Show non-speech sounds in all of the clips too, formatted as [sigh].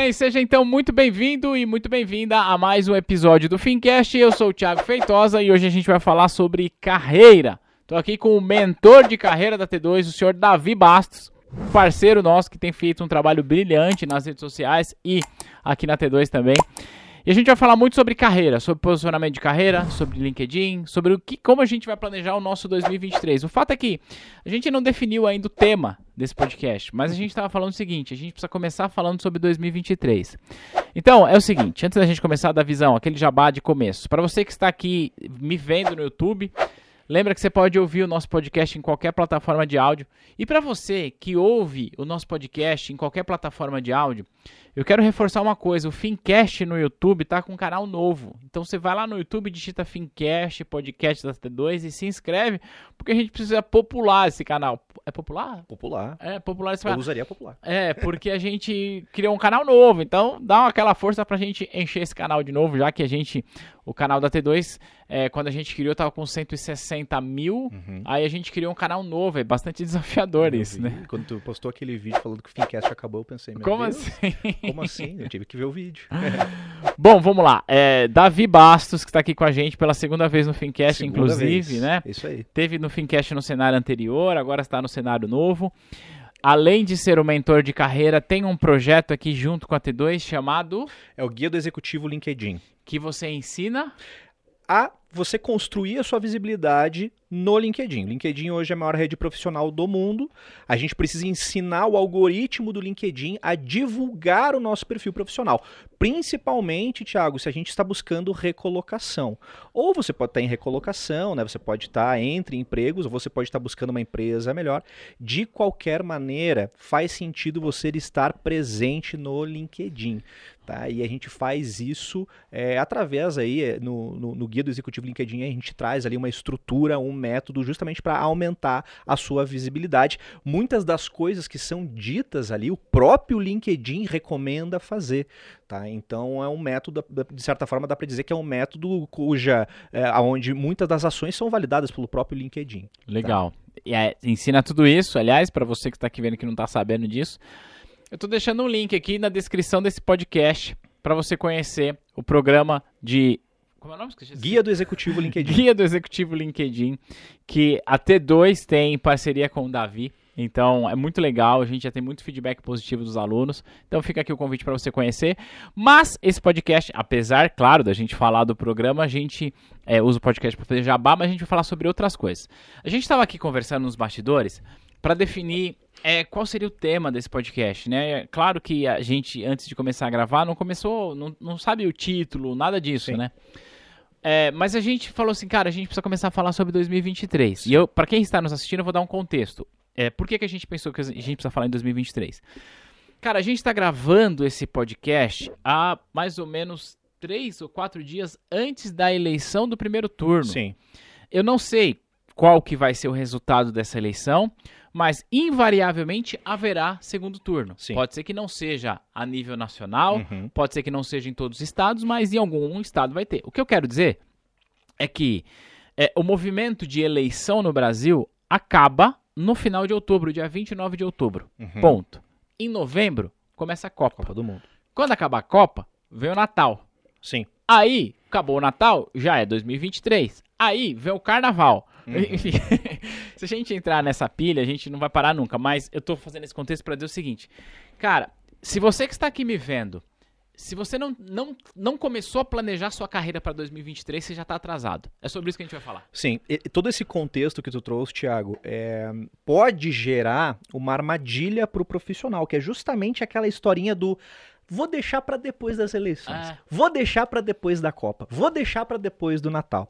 bem, seja então muito bem-vindo e muito bem-vinda a mais um episódio do Fincast. Eu sou o Thiago Feitosa e hoje a gente vai falar sobre carreira. Estou aqui com o mentor de carreira da T2, o senhor Davi Bastos, parceiro nosso que tem feito um trabalho brilhante nas redes sociais e aqui na T2 também. E a gente vai falar muito sobre carreira, sobre posicionamento de carreira, sobre LinkedIn, sobre o que, como a gente vai planejar o nosso 2023. O fato é que a gente não definiu ainda o tema desse podcast, mas a gente estava falando o seguinte: a gente precisa começar falando sobre 2023. Então, é o seguinte, antes da gente começar da visão, aquele jabá de começo. Para você que está aqui me vendo no YouTube, Lembra que você pode ouvir o nosso podcast em qualquer plataforma de áudio. E para você que ouve o nosso podcast em qualquer plataforma de áudio, eu quero reforçar uma coisa: o Fincast no YouTube tá com um canal novo. Então você vai lá no YouTube, digita Fincast, podcast da T2 e se inscreve, porque a gente precisa popular esse canal. É popular? Popular. É, popular esse Eu usaria popular. É, porque a gente criou um canal novo. Então dá aquela força pra gente encher esse canal de novo, já que a gente. O canal da T2, é, quando a gente criou, tava com 160 mil. Uhum. Aí a gente criou um canal novo. É bastante [laughs] desafiador Eu isso, vi. né? Quando tu postou aquele vídeo falando que o Fincast acabou, eu pensei, meu Como Deus, assim? [laughs] como assim? Eu tive que ver o vídeo. [laughs] Bom, vamos lá. É, Davi Bastos, que está aqui com a gente pela segunda vez no Fincast, Segunda inclusive, vez. né? Isso aí. Teve no Fincast no cenário anterior, agora está no cenário novo. Além de ser o mentor de carreira, tem um projeto aqui junto com a T2 chamado É o guia do executivo LinkedIn. que você ensina. A você construir a sua visibilidade no LinkedIn. LinkedIn hoje é a maior rede profissional do mundo. A gente precisa ensinar o algoritmo do LinkedIn a divulgar o nosso perfil profissional. Principalmente, Thiago, se a gente está buscando recolocação. Ou você pode estar em recolocação, né? Você pode estar entre empregos, ou você pode estar buscando uma empresa melhor. De qualquer maneira, faz sentido você estar presente no LinkedIn. Tá? E a gente faz isso é, através aí, é, no, no, no guia do executivo LinkedIn, a gente traz ali uma estrutura, um método justamente para aumentar a sua visibilidade. Muitas das coisas que são ditas ali, o próprio LinkedIn recomenda fazer. Tá? Então é um método, de certa forma, dá para dizer que é um método cuja, é, onde muitas das ações são validadas pelo próprio LinkedIn. Legal. E é, ensina tudo isso, aliás, para você que está aqui vendo que não está sabendo disso. Eu estou deixando um link aqui na descrição desse podcast para você conhecer o programa de. Como é o nome? Esqueci. Guia do executivo LinkedIn. [laughs] Guia do Executivo LinkedIn, que a T2 tem em parceria com o Davi. Então é muito legal, a gente já tem muito feedback positivo dos alunos. Então fica aqui o convite para você conhecer. Mas esse podcast, apesar, claro, da gente falar do programa, a gente é, usa o podcast para fazer jabá, mas a gente vai falar sobre outras coisas. A gente estava aqui conversando nos bastidores para definir é, qual seria o tema desse podcast, né? Claro que a gente, antes de começar a gravar, não começou, não, não sabe o título, nada disso, Sim. né? É, mas a gente falou assim, cara, a gente precisa começar a falar sobre 2023. E eu, para quem está nos assistindo, eu vou dar um contexto. É, por que, que a gente pensou que a gente precisa falar em 2023? Cara, a gente está gravando esse podcast há mais ou menos três ou quatro dias antes da eleição do primeiro turno. Sim. Eu não sei qual que vai ser o resultado dessa eleição, mas invariavelmente haverá segundo turno. Sim. Pode ser que não seja a nível nacional, Uhum. pode ser que não seja em todos os estados, mas em algum estado vai ter. O que eu quero dizer é que é, o movimento de eleição no Brasil acaba no final de outubro, dia 29 de outubro. Uhum. Ponto. Em novembro começa a Copa. Copa do Mundo. Quando acabar a Copa, vem o Natal. Sim. Aí, acabou o Natal, já é 2023. Aí, vem o Carnaval. Uhum. [laughs] Se a gente entrar nessa pilha, a gente não vai parar nunca. Mas eu tô fazendo esse contexto para dizer o seguinte. Cara, se você que está aqui me vendo, se você não, não, não começou a planejar sua carreira para 2023, você já tá atrasado. É sobre isso que a gente vai falar. Sim, e- todo esse contexto que tu trouxe, Thiago, é, pode gerar uma armadilha para o profissional, que é justamente aquela historinha do vou deixar para depois das eleições, Ah. vou deixar para depois da Copa, vou deixar para depois do Natal.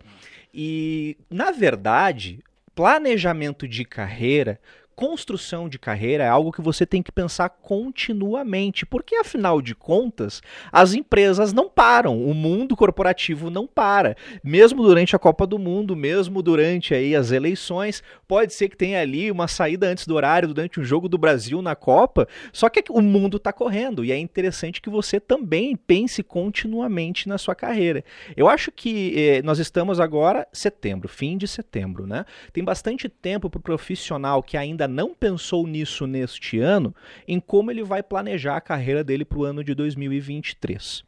E, na verdade, planejamento de carreira, construção de carreira é algo que você tem que pensar continuamente, porque afinal de contas, as empresas não param, o mundo corporativo não para. Mesmo durante a Copa do Mundo, mesmo durante aí as eleições, pode ser que tenha ali uma saída antes do horário durante um jogo do Brasil na Copa, só que o mundo está correndo e é interessante que você também pense continuamente na sua carreira. Eu acho que eh, nós estamos agora setembro, fim de setembro, né? Tem bastante tempo para o profissional que ainda não pensou nisso neste ano, em como ele vai planejar a carreira dele para o ano de 2023.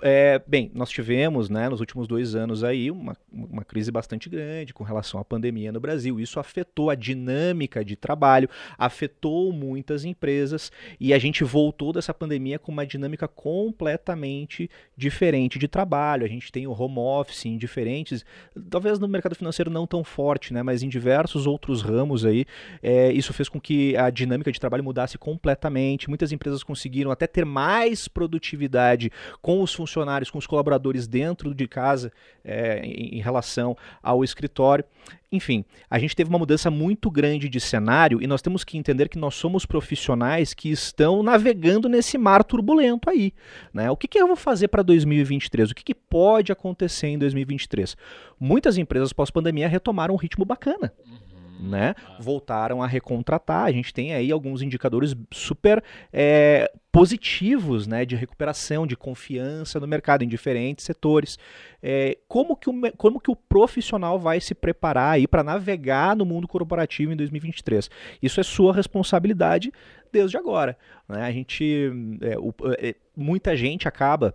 É, bem, nós tivemos, né, nos últimos dois anos aí, uma, uma crise bastante grande com relação à pandemia no Brasil. Isso afetou a dinâmica de trabalho, afetou muitas empresas e a gente voltou dessa pandemia com uma dinâmica completamente diferente de trabalho. A gente tem o home office em diferentes, talvez no mercado financeiro não tão forte, né, mas em diversos outros ramos aí, é, isso fez com que a dinâmica de trabalho mudasse completamente. Muitas empresas conseguiram até ter mais produtividade com os funcionários funcionários, com os colaboradores dentro de casa é, em, em relação ao escritório. Enfim, a gente teve uma mudança muito grande de cenário e nós temos que entender que nós somos profissionais que estão navegando nesse mar turbulento aí. Né? O que, que eu vou fazer para 2023? O que, que pode acontecer em 2023? Muitas empresas pós-pandemia retomaram um ritmo bacana. Uhum né? Voltaram a recontratar. A gente tem aí alguns indicadores super é, positivos, né? De recuperação, de confiança no mercado em diferentes setores. É, como, que o, como que o profissional vai se preparar aí para navegar no mundo corporativo em 2023? Isso é sua responsabilidade desde agora. Né? A gente, é, o, é, muita gente acaba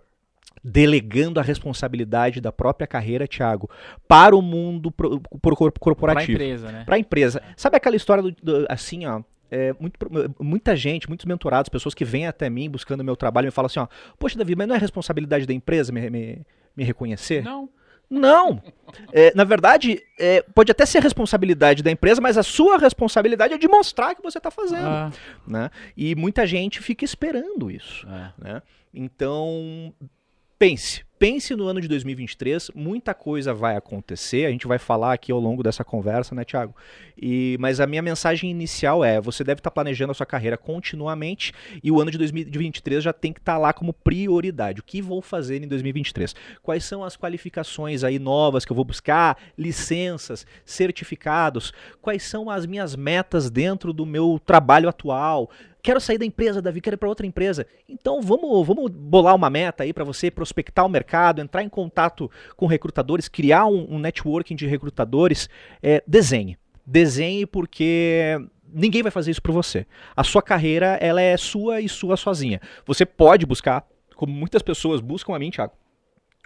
delegando a responsabilidade da própria carreira, Thiago, para o mundo pro, pro corporativo. Para a empresa, né? Para a empresa. Sabe aquela história do, do assim, ó, é, muito, muita gente, muitos mentorados, pessoas que vêm até mim buscando meu trabalho, me falam assim, ó, poxa, Davi, mas não é responsabilidade da empresa me, me, me reconhecer? Não. Não. É, na verdade, é, pode até ser responsabilidade da empresa, mas a sua responsabilidade é de mostrar que você está fazendo. Ah. Né? E muita gente fica esperando isso. É. Né? Então, pense, pense no ano de 2023, muita coisa vai acontecer, a gente vai falar aqui ao longo dessa conversa, né, Thiago? E, mas a minha mensagem inicial é: você deve estar planejando a sua carreira continuamente e o ano de 2023 já tem que estar lá como prioridade. O que vou fazer em 2023? Quais são as qualificações aí novas que eu vou buscar? Licenças, certificados? Quais são as minhas metas dentro do meu trabalho atual? Quero sair da empresa, Davi, quero ir para outra empresa. Então vamos, vamos bolar uma meta aí para você prospectar o mercado, entrar em contato com recrutadores, criar um, um networking de recrutadores. É, desenhe. Desenhe porque ninguém vai fazer isso por você. A sua carreira ela é sua e sua sozinha. Você pode buscar, como muitas pessoas buscam a mim, Thiago,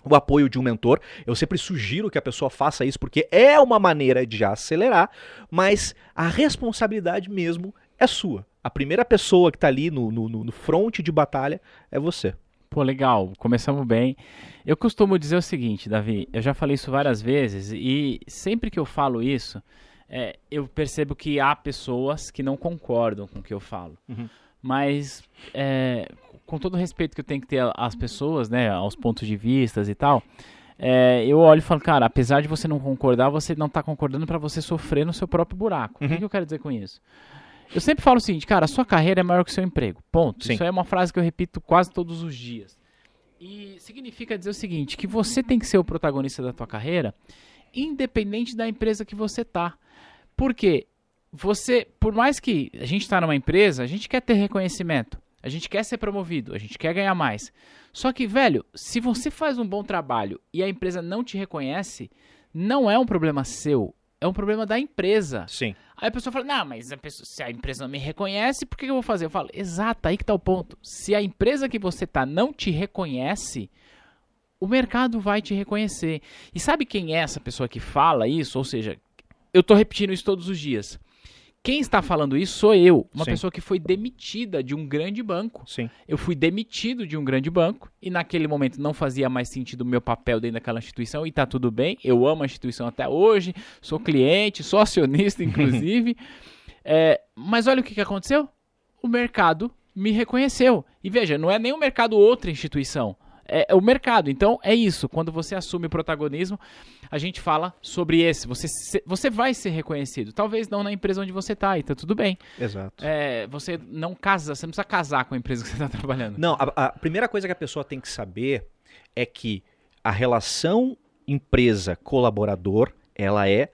o apoio de um mentor. Eu sempre sugiro que a pessoa faça isso porque é uma maneira de acelerar, mas a responsabilidade mesmo é sua. A primeira pessoa que está ali no, no, no front de batalha é você. Pô, legal, começamos bem. Eu costumo dizer o seguinte, Davi, eu já falei isso várias vezes e sempre que eu falo isso, é, eu percebo que há pessoas que não concordam com o que eu falo. Uhum. Mas, é, com todo o respeito que eu tenho que ter às pessoas, né, aos pontos de vista e tal, é, eu olho e falo, cara, apesar de você não concordar, você não está concordando para você sofrer no seu próprio buraco. Uhum. O que, que eu quero dizer com isso? Eu sempre falo o seguinte, cara, a sua carreira é maior que o seu emprego. Ponto. Sim. Isso é uma frase que eu repito quase todos os dias. E significa dizer o seguinte, que você tem que ser o protagonista da tua carreira, independente da empresa que você tá. Porque você, por mais que a gente está numa empresa, a gente quer ter reconhecimento, a gente quer ser promovido, a gente quer ganhar mais. Só que, velho, se você faz um bom trabalho e a empresa não te reconhece, não é um problema seu, é um problema da empresa. Sim. Aí a pessoa fala, não, mas a pessoa, se a empresa não me reconhece, por que eu vou fazer? Eu falo, exato, aí que tá o ponto. Se a empresa que você tá não te reconhece, o mercado vai te reconhecer. E sabe quem é essa pessoa que fala isso? Ou seja, eu tô repetindo isso todos os dias. Quem está falando isso sou eu, uma Sim. pessoa que foi demitida de um grande banco. Sim. Eu fui demitido de um grande banco e naquele momento não fazia mais sentido o meu papel dentro daquela instituição e tá tudo bem. Eu amo a instituição até hoje, sou cliente, sou acionista, inclusive. [laughs] é, mas olha o que, que aconteceu. O mercado me reconheceu. E veja, não é nem o mercado outra instituição é, é, o mercado. Então é isso. Quando você assume o protagonismo, a gente fala sobre esse. Você, você vai ser reconhecido. Talvez não na empresa onde você está, e tá tudo bem. Exato. É, você não casa, você não precisa casar com a empresa que você está [laughs] trabalhando. Não, a, a primeira coisa que a pessoa tem que saber é que a relação empresa-colaborador ela é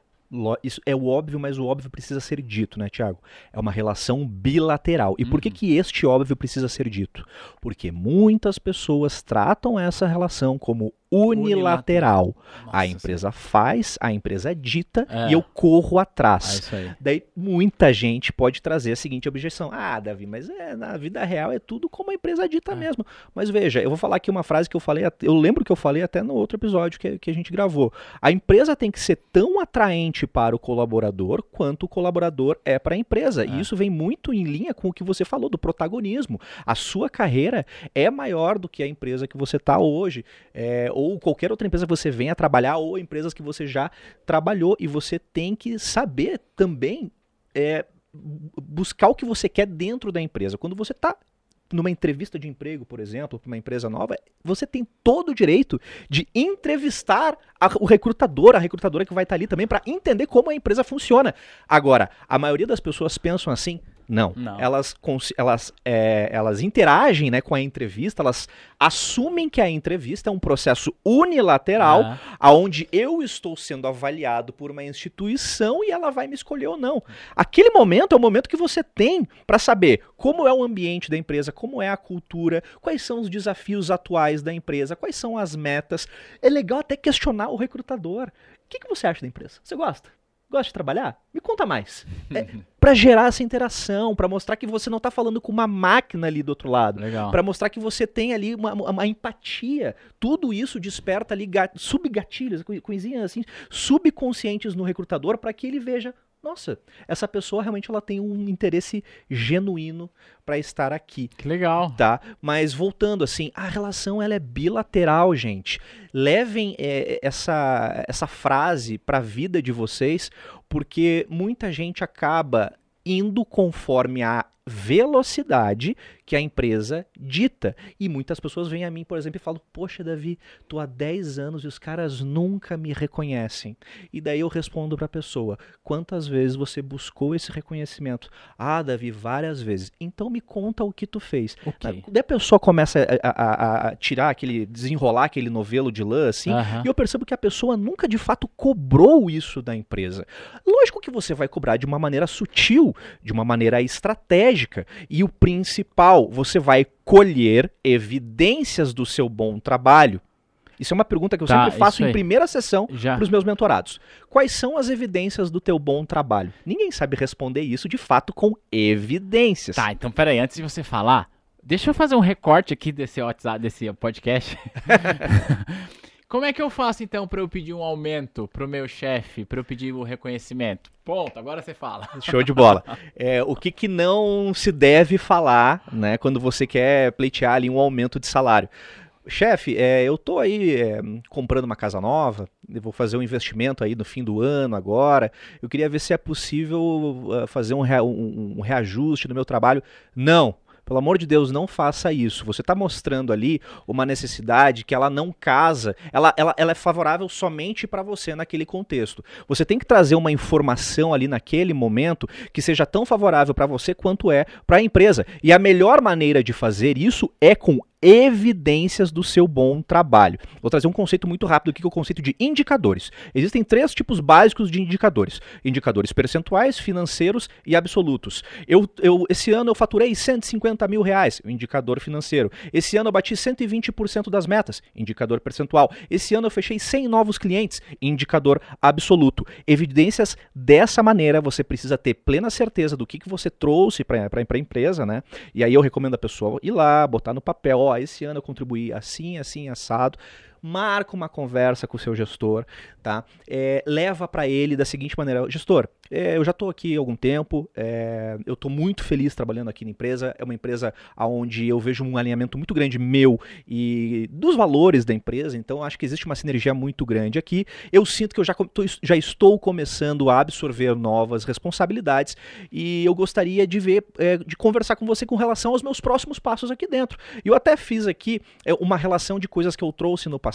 isso é o óbvio, mas o óbvio precisa ser dito, né, Tiago? É uma relação bilateral. E uhum. por que, uhum. que este óbvio precisa ser dito? Porque muitas pessoas tratam essa relação como unilateral. Nossa, a empresa faz, a empresa dita É. e eu corro É atrás. aí. Daí muita gente pode trazer a seguinte objeção: Ah, Davi, mas é, na vida real é tudo como a empresa dita É. mesmo. Mas veja, eu vou falar aqui uma frase que eu falei, eu lembro que eu falei até no outro episódio que, que a gente gravou. A empresa tem que ser tão atraente para o colaborador quanto o colaborador é para a empresa. É. E isso vem muito em linha com o que você falou do protagonismo. A sua carreira é maior do que a empresa que você está hoje, é, ou qualquer outra empresa que você venha trabalhar, ou empresas que você já trabalhou. E você tem que saber também é, bu- buscar o que você quer dentro da empresa. Quando você está numa entrevista de emprego, por exemplo, para uma empresa nova, você tem todo o direito de entrevistar a- o recrutador, a recrutadora que vai estar ali também para entender como a empresa funciona. Agora, a maioria das pessoas pensam assim. Não, Não. elas, elas, é, elas interagem né, com a entrevista, elas assumem que a entrevista é um processo unilateral Ah, aonde eu estou sendo avaliado por uma instituição e ela vai me escolher ou não. Aquele momento é o momento que você tem para saber como é o ambiente da empresa, como é a cultura, quais são os desafios atuais da empresa, quais são as metas. É legal até questionar o recrutador. O que, que você acha da empresa? Você gosta? Gosta de trabalhar? Me conta mais. É, para gerar essa interação, para mostrar que você não está falando com uma máquina ali do outro lado. Pra mostrar que você tem ali uma, uma- empatia. Tudo isso desperta ali ga- subgatilhos, coi- coisinhas assim, subconscientes no recrutador para que ele veja, nossa, essa pessoa realmente ela tem um interesse genuíno para estar aqui, Que legal. tá? Mas voltando assim, a relação ela é bilateral, gente. Levem é, essa essa frase para a vida de vocês, porque muita gente acaba indo conforme a velocidade que a empresa dita. E muitas pessoas vêm a mim, por exemplo, e falam: Poxa, Davi, tô há 10 anos e os caras nunca me reconhecem. E daí eu respondo para a pessoa: Quantas vezes você buscou esse reconhecimento? Ah, Davi, várias vezes. Então me conta o que tu fez. Ok. Daí a pessoa começa a, a- a- tirar aquele, desenrolar aquele novelo de lã, assim, Aham. e eu percebo que a pessoa nunca de fato cobrou isso da empresa. Lógico que você vai cobrar de uma maneira sutil, de uma maneira estratégica. E o principal, você vai colher evidências do seu bom trabalho. Isso é uma pergunta que eu Tá, sempre faço em primeira sessão para os meus mentorados. Quais são as evidências do teu bom trabalho? Ninguém sabe responder isso de fato com evidências. Tá, então peraí, antes de você falar, deixa eu fazer um recorte aqui desse WhatsApp, desse podcast. [laughs] Como é que eu faço então pra eu pedir um aumento pro meu chefe, pra eu pedir o reconhecimento? Ponto, agora você fala. [laughs] Show de bola. É, o que, que não se deve falar, né, quando você quer pleitear ali um aumento de salário? Chefe, é, eu tô aí é, comprando uma casa nova, vou fazer um investimento aí no fim do ano agora. Eu queria ver se é possível ah, fazer um, rea- um- um reajuste no meu trabalho. Não. Pelo amor de Deus, não faça isso. Você está mostrando ali uma necessidade que ela não casa, ela, ela, ela é favorável somente para você naquele contexto. Você tem que trazer uma informação ali naquele momento que seja tão favorável para você quanto é para a empresa. E a melhor maneira de fazer isso é com evidências do seu bom trabalho. Vou trazer um conceito muito rápido aqui, que é o conceito de indicadores. Existem três tipos básicos de indicadores: indicadores percentuais, financeiros e absolutos. Eu, eu, esse ano eu faturei 150 mil reais, indicador financeiro. Esse ano eu bati 120% das metas, indicador percentual. Esse ano eu fechei 100 novos clientes, indicador absoluto. Evidências dessa maneira, você precisa ter plena certeza do que, que você trouxe para a empresa, né? E aí eu recomendo a pessoa ir lá, botar no papel, ó, esse ano eu contribuí assim, assim, assado. Marca uma conversa com o seu gestor, tá? É, leva para ele da seguinte maneira: gestor, é, eu já estou aqui há algum tempo, é, eu estou muito feliz trabalhando aqui na empresa. É uma empresa onde eu vejo um alinhamento muito grande meu e dos valores da empresa, então acho que existe uma sinergia muito grande aqui. Eu sinto que eu já, já estou começando a absorver novas responsabilidades e eu gostaria de ver, é, de conversar com você com relação aos meus próximos passos aqui dentro. Eu até fiz aqui é, uma relação de coisas que eu trouxe no passado,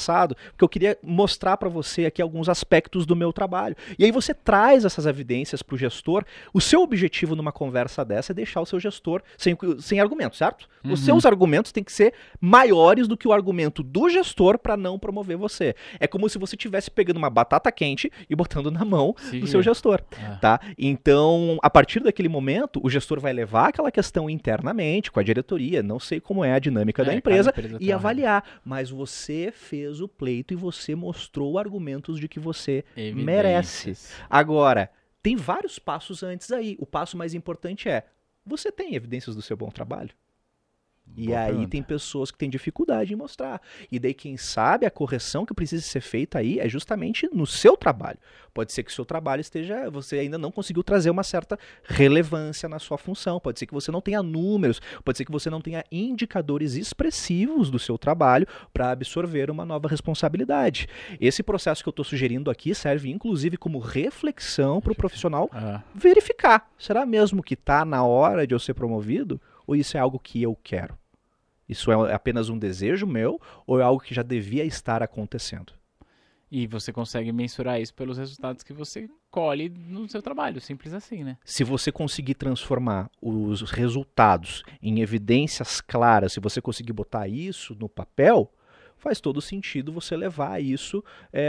porque eu queria mostrar para você aqui alguns aspectos do meu trabalho. E aí você traz essas evidências para o gestor. O seu objetivo numa conversa dessa é deixar o seu gestor sem, sem argumento, certo? Os Uhum. seus argumentos têm que ser maiores do que o argumento do gestor para não promover você. É como se você estivesse pegando uma batata quente e botando na mão Se do seu gestor É. tá? Então, a partir daquele momento, o gestor vai levar aquela questão internamente com a diretoria, não sei como é a dinâmica É, da empresa, empresa e uma avaliar. Mas você fez fez o pleito e você mostrou argumentos de que você Evidências. merece. Agora, tem vários passos antes aí. O passo mais importante é: você tem evidências do seu bom trabalho? E Boa aí pergunta. tem pessoas que têm dificuldade em mostrar. E daí, quem sabe, a correção que precisa ser feita aí é justamente no seu trabalho. Pode ser que o seu trabalho esteja. Você ainda não conseguiu trazer uma certa relevância na sua função. Pode ser que você não tenha números. Pode ser que você não tenha indicadores expressivos do seu trabalho para absorver uma nova responsabilidade. Esse processo que eu estou sugerindo aqui serve, inclusive, como reflexão para o profissional Ah, verificar. Será mesmo que está na hora de eu ser promovido? Ou isso é algo que eu quero? Isso é apenas um desejo meu ou é algo que já devia estar acontecendo? E você consegue mensurar isso pelos resultados que você colhe no seu trabalho, simples assim, né? Se você conseguir transformar os resultados em evidências claras, se você conseguir botar isso no papel, faz todo sentido você levar isso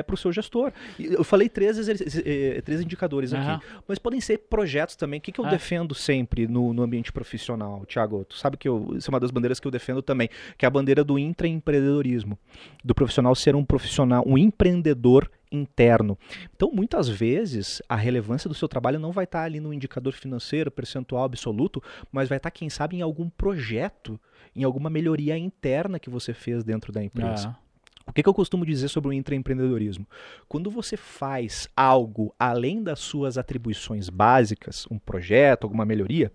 para o seu gestor. Eu falei três, exerc- eh, três indicadores Aham. aqui, mas podem ser projetos também. O que, que eu Ah. defendo sempre no, no ambiente profissional, Thiago? Tu sabe que eu, isso é uma das bandeiras que eu defendo também, que é a bandeira do intraempreendedorismo, do profissional ser um profissional, um empreendedor interno. Então, muitas vezes, a relevância do seu trabalho não vai estar ali no indicador financeiro, percentual absoluto, mas vai estar, quem sabe, em algum projeto, em alguma melhoria interna que você fez dentro da empresa. Ah, O que, que eu costumo dizer sobre o intraempreendedorismo? Quando você faz algo além das suas atribuições básicas, um projeto, alguma melhoria,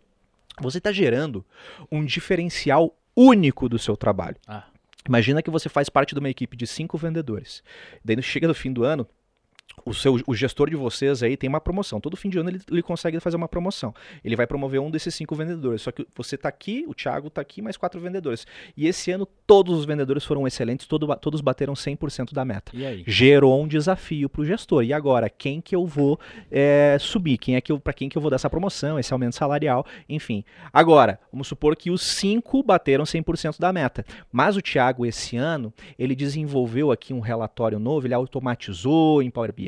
você está gerando um diferencial único do seu trabalho. ah. Imagina que você faz parte de uma equipe de cinco vendedores. Daí chega no fim do ano, o, seu, o gestor de vocês aí tem uma promoção. Todo fim de ano ele, ele consegue fazer uma promoção. Ele vai promover um desses cinco vendedores. Só que você está aqui, o Thiago está aqui, mais quatro vendedores. E esse ano todos os vendedores foram excelentes, todo, todos bateram 100% da meta. E aí? Gerou um desafio para o gestor. E agora, quem que eu vou é, subir? Quem é que para quem que eu vou dar essa promoção, esse aumento salarial, enfim. Agora, vamos supor que os cinco bateram 100% da meta. Mas o Thiago, esse ano, ele desenvolveu aqui um relatório novo, ele automatizou em Power BI,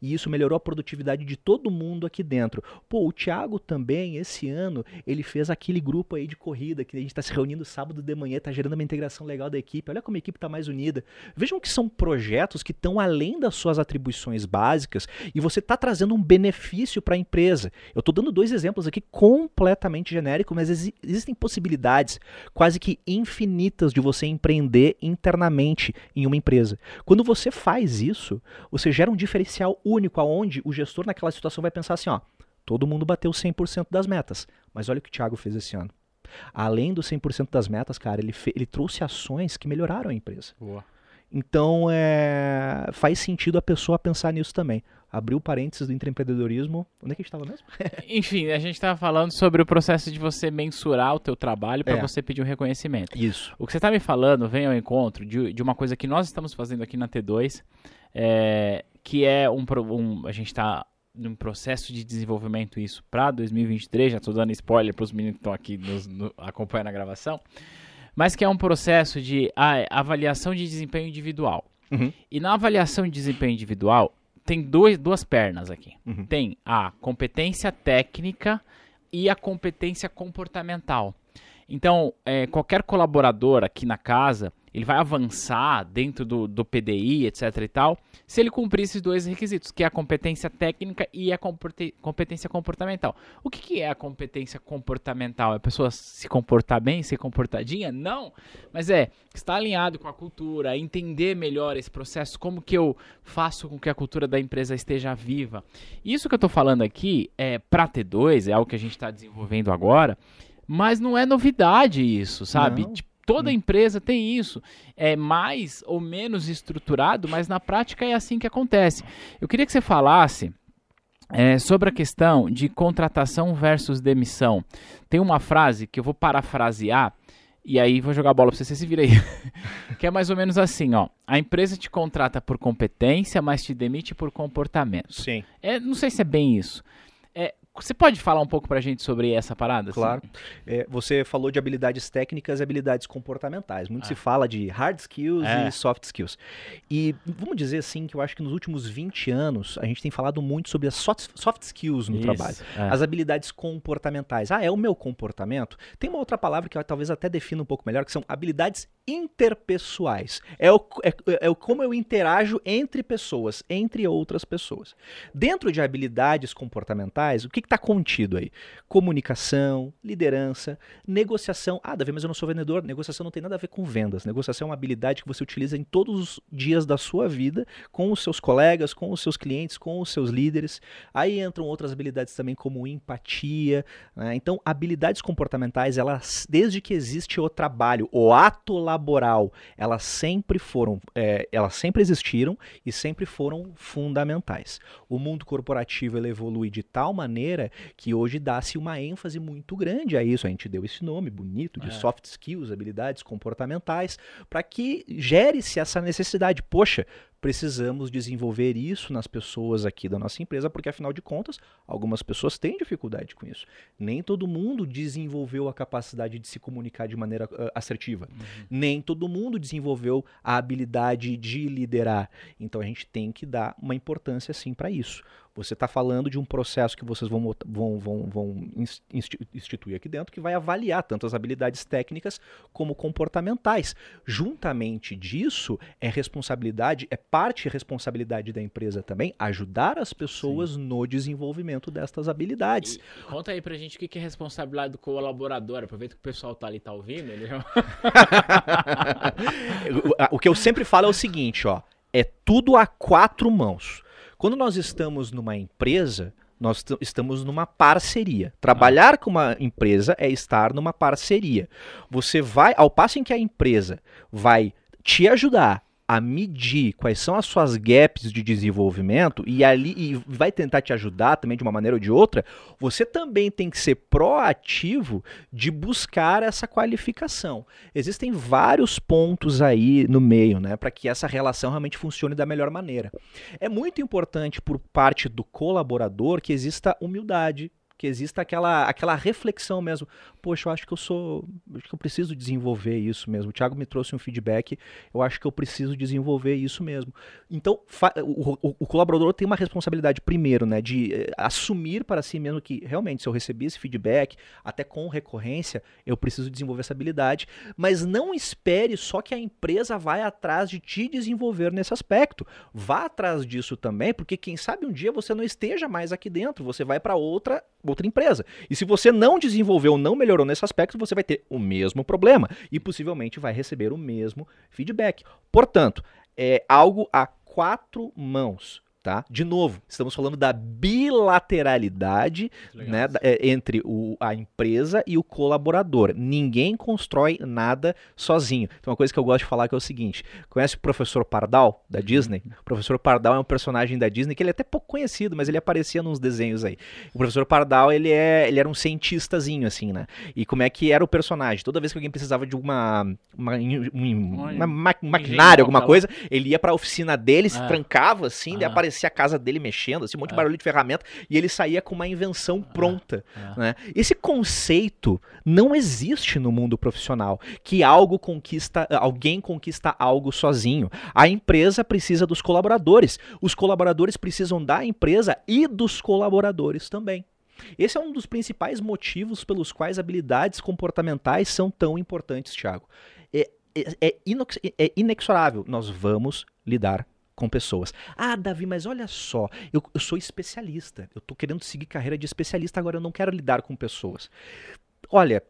e isso melhorou a produtividade de todo mundo aqui dentro. Pô, o Thiago também, esse ano, ele fez aquele grupo aí de corrida, que a gente está se reunindo sábado de manhã, está gerando uma integração legal da equipe. Olha como a equipe está mais unida. Vejam que são projetos que estão além das suas atribuições básicas e você está trazendo um benefício para a empresa. Eu estou dando dois exemplos aqui completamente genéricos, mas exi- existem possibilidades quase que infinitas de você empreender internamente em uma empresa. Quando você faz isso, você gera um diferencial único aonde o gestor naquela situação vai pensar assim, ó, todo mundo bateu 100% das metas, mas olha o que o Thiago fez esse ano. Além dos 100% das metas, cara, ele, ele trouxe ações que melhoraram a empresa. Boa. Então, é, faz sentido a pessoa pensar nisso também. Abriu parênteses do intraempreendedorismo. Onde é que a gente estava mesmo? [laughs] Enfim, a gente estava falando sobre o processo de você mensurar o teu trabalho para É. você pedir um reconhecimento. Isso. O que você está me falando vem ao encontro de, de uma coisa que nós estamos fazendo aqui na T2, é, que é um, um- A gente está num processo de desenvolvimento isso para 2023, já estou dando spoiler para os meninos que estão aqui nos, no- acompanhando a gravação, mas que é um processo de ah, avaliação de desempenho individual. Uhum. E na avaliação de desempenho individual, tem dois, duas pernas aqui. Uhum. Tem a competência técnica e a competência comportamental. Então, é, qualquer colaborador aqui na casa, ele vai avançar dentro do, do PDI, etc e tal, se ele cumprir esses dois requisitos, que é a competência técnica e a competência comportamental. O que, que é a competência comportamental? É a pessoa se comportar bem, ser comportadinha? Não, mas é estar alinhado com a cultura, entender melhor esse processo, como que eu faço com que a cultura da empresa esteja viva. Isso que eu estou falando aqui é para T2, é algo que a gente está desenvolvendo agora, mas não é novidade isso, sabe? Não. Toda empresa tem isso. É mais ou menos estruturado, mas na prática é assim que acontece. Eu queria que você falasse é, sobre a questão de contratação versus demissão. Tem uma frase que eu vou parafrasear e aí vou jogar a bola pra você, você se vira aí. [laughs] que é mais ou menos assim, ó. A empresa te contrata por competência, mas te demite por comportamento. Sim. É, não sei se é bem isso. Você pode falar um pouco pra gente sobre essa parada? assim? Claro. É, você falou de habilidades técnicas e habilidades comportamentais. Muito Ah. se fala de hard skills É. e soft skills. E vamos dizer assim que eu acho que nos últimos 20 anos a gente tem falado muito sobre as soft, soft skills no Isso, trabalho. é. As habilidades comportamentais. Ah, é o meu comportamento? Tem uma outra palavra que eu talvez até defina um pouco melhor, que são habilidades interpessoais. É o, é, é o como eu interajo entre pessoas, entre outras pessoas. Dentro de habilidades comportamentais, o que está contido aí? Comunicação, liderança, negociação. Ah, Davi, mas eu não sou vendedor. Negociação não tem nada a ver com vendas. Negociação é uma habilidade que você utiliza em todos os dias da sua vida, com os seus colegas, com os seus clientes, com os seus líderes. Aí entram outras habilidades também, como empatia. Né? Então, habilidades comportamentais, elas, desde que existe o trabalho, o ato laboral, elas sempre foram, é, elas sempre existiram e sempre foram fundamentais. O mundo corporativo ele evolui de tal maneira que hoje dá-se uma ênfase muito grande a isso. A gente deu esse nome bonito de é. soft skills, habilidades comportamentais, para que gere-se essa necessidade. Poxa, precisamos desenvolver isso nas pessoas aqui da nossa empresa, porque afinal de contas, algumas pessoas têm dificuldade com isso. Nem todo mundo desenvolveu a capacidade de se comunicar de maneira uh, assertiva. Uhum. Nem todo mundo desenvolveu a habilidade de liderar. Então a gente tem que dar uma importância sim para isso. Você está falando de um processo que vocês vão, vão, vão, vão instituir aqui dentro que vai avaliar tanto as habilidades técnicas como comportamentais. Juntamente disso, é responsabilidade, é parte responsabilidade da empresa também ajudar as pessoas Sim. no desenvolvimento destas habilidades. E, conta aí pra gente o que é responsabilidade do colaborador. Aproveita que o pessoal tá ali tá ouvindo. Ele... [laughs] o que eu sempre falo é o seguinte, ó. É tudo a quatro mãos. Quando nós estamos numa empresa, nós estamos numa parceria. Trabalhar ah. com uma empresa é estar numa parceria. Você vai, ao passo em que a empresa vai te ajudar a medir quais são as suas gaps de desenvolvimento e ali e vai tentar te ajudar também de uma maneira ou de outra, você também tem que ser proativo de buscar essa qualificação. Existem vários pontos aí no meio, né, para que essa relação realmente funcione da melhor maneira. É muito importante por parte do colaborador que exista humildade, que exista aquela, aquela reflexão mesmo. Poxa, eu acho que eu sou. Acho que eu preciso desenvolver isso mesmo. O Thiago me trouxe um feedback, eu acho que eu preciso desenvolver isso mesmo. Então, o, o, o, colaborador tem uma responsabilidade, primeiro, né, de eh, assumir para si mesmo que realmente, se eu recebi esse feedback, até com recorrência, eu preciso desenvolver essa habilidade. Mas não espere só que a empresa vai atrás de te desenvolver nesse aspecto. Vá atrás disso também, porque quem sabe um dia você não esteja mais aqui dentro, você vai para outra outra empresa. E se você não desenvolveu, não melhorou nesse aspecto, você vai ter o mesmo problema e possivelmente vai receber o mesmo feedback. Portanto, é algo a quatro mãos. Tá? De novo, estamos falando da bilateralidade né, é, entre o, a empresa e o colaborador. Ninguém constrói nada sozinho. Então, uma coisa que eu gosto de falar que é o seguinte: conhece o professor Pardal da Disney? O professor Pardal é um personagem da Disney que ele é até pouco conhecido, mas ele aparecia nos desenhos aí. O professor Pardal ele, é, ele era um cientistazinho, assim, né? E como é que era o personagem? Toda vez que alguém precisava de uma, uma, uma, uma maquinária, alguma coisa, ele ia para a oficina dele, se ah. trancava assim, ah. aparecia parecia a casa dele mexendo, assim, um monte de é. barulho de ferramenta, e ele saía com uma invenção é. pronta. É. Né? Esse conceito não existe no mundo profissional, que algo conquista, alguém conquista algo sozinho. A empresa precisa dos colaboradores, os colaboradores precisam da empresa e dos colaboradores também. Esse é um dos principais motivos pelos quais habilidades comportamentais são tão importantes, Thiago. É, é, é, é inexorável. Nós vamos lidar com pessoas. Ah, Davi, mas olha só, eu, eu sou especialista. Eu estou querendo seguir carreira de especialista, agora eu não quero lidar com pessoas. Olha,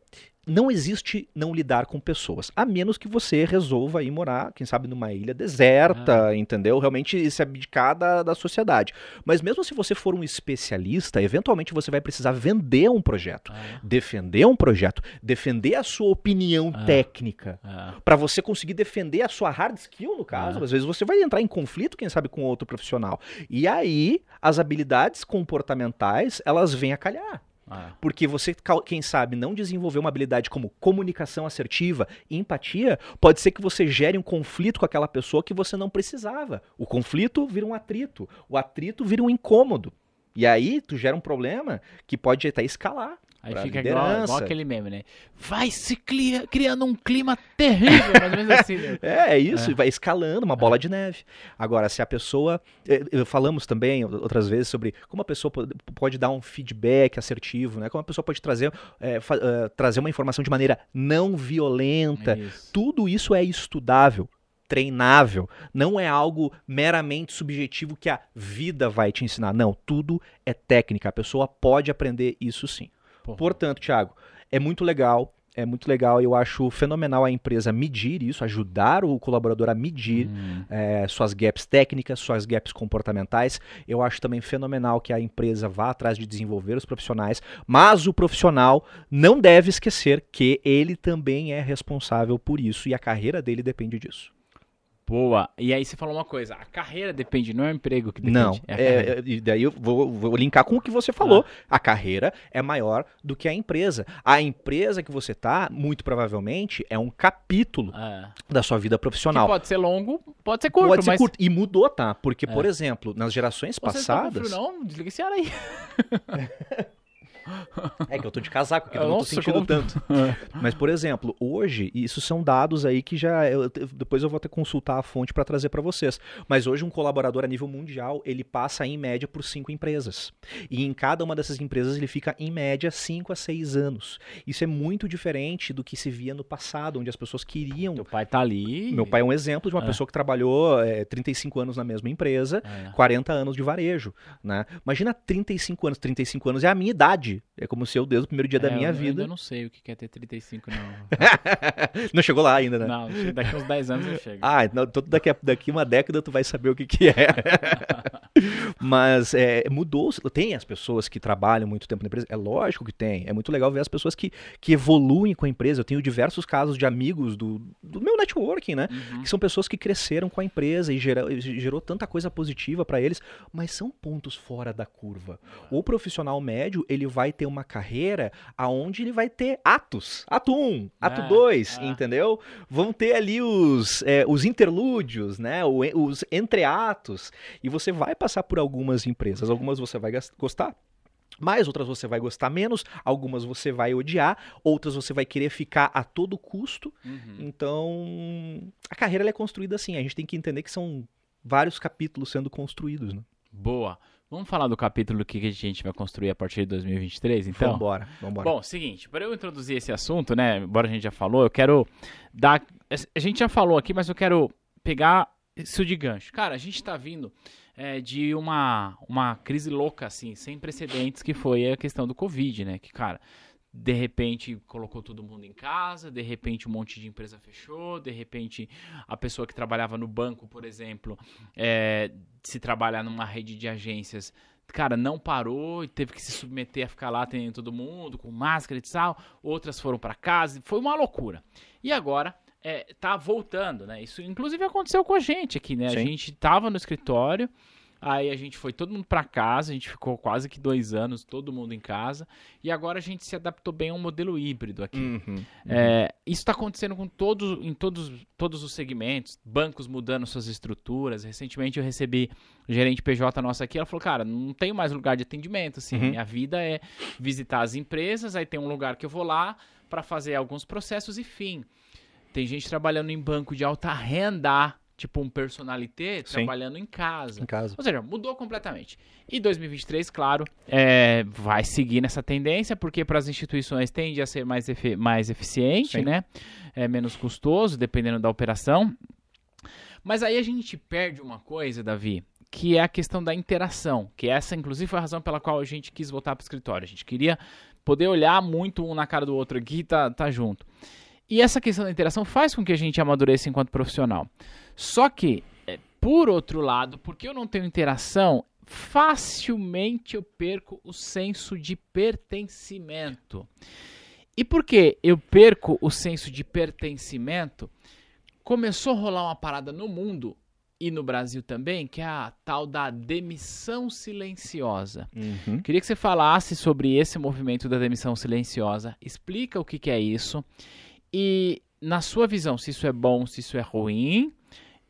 não existe não lidar com pessoas, a menos que você resolva ir morar, quem sabe, numa ilha deserta, ah. entendeu? Realmente se abdicar da, da sociedade. Mas mesmo se você for um especialista, eventualmente você vai precisar vender um projeto, ah. defender um projeto, defender a sua opinião ah. técnica, ah. para você conseguir defender a sua hard skill, no caso. Ah. Às vezes você vai entrar em conflito, quem sabe, com outro profissional. E aí, as habilidades comportamentais, elas vêm a calhar. Ah. Porque você, quem sabe, não desenvolver uma habilidade como comunicação assertiva e empatia, pode ser que você gere um conflito com aquela pessoa que você não precisava. O conflito vira um atrito, o atrito vira um incômodo. E aí tu gera um problema que pode até escalar. Aí fica igual, igual aquele meme, né? Vai se cria- criando um clima terrível, mais ou menos assim. né? [laughs] É, é isso, e vai escalando, uma bola de neve. Agora, se a pessoa. eh, eh, Falamos também outras vezes sobre como a pessoa po- pode dar um feedback assertivo, né? Como a pessoa pode trazer, eh, fa- eh, trazer uma informação de maneira não violenta. Isso. Tudo isso é estudável, treinável. Não é algo meramente subjetivo que a vida vai te ensinar. Não, tudo é técnica. A pessoa pode aprender isso sim. Porra. Portanto, Thiago, é muito legal. É muito legal, eu acho fenomenal a empresa medir isso, ajudar o colaborador a medir Hum. eh, suas gaps técnicas, suas gaps comportamentais. Eu acho também fenomenal que a empresa vá atrás de desenvolver os profissionais, mas o profissional não deve esquecer que ele também é responsável por isso e a carreira dele depende disso. Boa. E aí você falou uma coisa, a carreira depende, não é o emprego que depende. Não, é é, é, e daí eu vou, vou linkar com o que você falou. A carreira é maior do que a empresa. A empresa que você tá, muito provavelmente, é um capítulo É. da sua vida Que profissional. pode ser longo, pode ser curto, Pode ser mas... curto. E mudou, tá? Porque, É. por exemplo, nas gerações Vocês passadas. não, desliga esse ar aí. [laughs] É que eu tô de casaco, que eu não tô sentindo como- tanto. [laughs] Mas, por exemplo, hoje, isso são dados aí que já. eu- depois eu vou até consultar a fonte para trazer para vocês. Mas hoje, um colaborador a nível mundial, ele passa em média por cinco empresas. E em cada uma dessas empresas, ele fica em média cinco a seis anos. Isso é muito diferente do que se via no passado, onde as pessoas queriam. Teu pai tá ali. Meu pai é um exemplo de uma É. pessoa que trabalhou é, 35 anos na mesma empresa, É. 40 anos de varejo, né? Imagina 35 anos, 35 anos é a minha idade. É como se eu desde o primeiro dia da É, minha eu, Eu vida. ainda não sei o que é ter 35, não. [laughs] Não chegou lá ainda, né? não, daqui uns 10 anos eu chego. Ah, não, todo daqui, daqui uma década tu vai saber o que, que é. [laughs] Mas é, mudou. Tem as pessoas que trabalham muito tempo na empresa. É lógico que tem. É muito legal ver as pessoas que, que evoluem com a empresa. Eu tenho diversos casos de amigos do, do meu networking, né? Uhum. que são pessoas que cresceram com a empresa e e gerou tanta coisa positiva para eles, mas são pontos fora da curva. O profissional médio, ele vai ter uma carreira aonde ele vai ter atos, ato 1, ato É, 2, é. entendeu? Vão ter ali os, é, os interlúdios, né, os entreatos, e você vai passar por algumas empresas, algumas você vai gostar, mais outras você vai gostar menos, algumas você vai odiar, outras você vai querer ficar a todo custo, Uhum. então, a carreira é construída assim. A gente tem que entender que são vários capítulos sendo construídos, né? Boa. Vamos falar do capítulo que a gente vai construir a partir de 2023, então? vambora, vambora. Bom, seguinte, para eu introduzir esse assunto, né, embora a gente já falou, eu quero dar... A gente já falou aqui, mas eu quero pegar isso de gancho. Cara, a gente tá vindo é, de uma, uma crise louca, assim, sem precedentes, que foi a questão do Covid, né, que, cara... De repente colocou todo mundo em casa, de repente um monte de empresa fechou, de repente a pessoa que trabalhava no banco, por exemplo, é, se trabalhar numa rede de agências, cara, não parou e teve que se submeter a ficar lá atendendo todo mundo, com máscara e tal. Outras foram para casa, foi uma loucura. E agora é, tá voltando, né? Isso inclusive aconteceu com a gente aqui, né? A Sim. gente tava no escritório, aí a gente foi todo mundo para casa, a gente ficou quase que dois anos, todo mundo em casa, e agora a gente se adaptou bem a um modelo híbrido aqui. Uhum. É, isso está acontecendo com todos, em todos, todos os segmentos, bancos mudando suas estruturas. Recentemente eu recebi o gerente PJ nossa aqui, ela falou, cara, não tenho mais lugar de atendimento, assim, Uhum. minha vida é visitar as empresas, aí tem um lugar que eu vou lá para fazer alguns processos e fim. Tem gente trabalhando em banco de alta renda, tipo um personalité, Sim. trabalhando em casa. Em casa. Ou seja, mudou completamente. E 2023, claro, é, vai seguir nessa tendência, porque para as instituições tende a ser mais, efe- mais eficiente, Sim. né? É menos custoso, dependendo da operação. Mas aí a gente perde uma coisa, Davi, que é a questão da interação, que essa, inclusive, foi a razão pela qual a gente quis voltar para o escritório. A gente queria poder olhar muito um na cara do outro aqui e tá, tá junto. E essa questão da interação faz com que a gente amadureça enquanto profissional. Só que, é, por outro lado, porque eu não tenho interação, facilmente eu perco o senso de pertencimento. E por que eu perco o senso de pertencimento? Começou a rolar uma parada no mundo e no Brasil também, que é a tal da demissão silenciosa. Uhum. Queria que você falasse sobre esse movimento da demissão silenciosa, explica o que, que é isso e, na sua visão, se isso é bom, se isso é ruim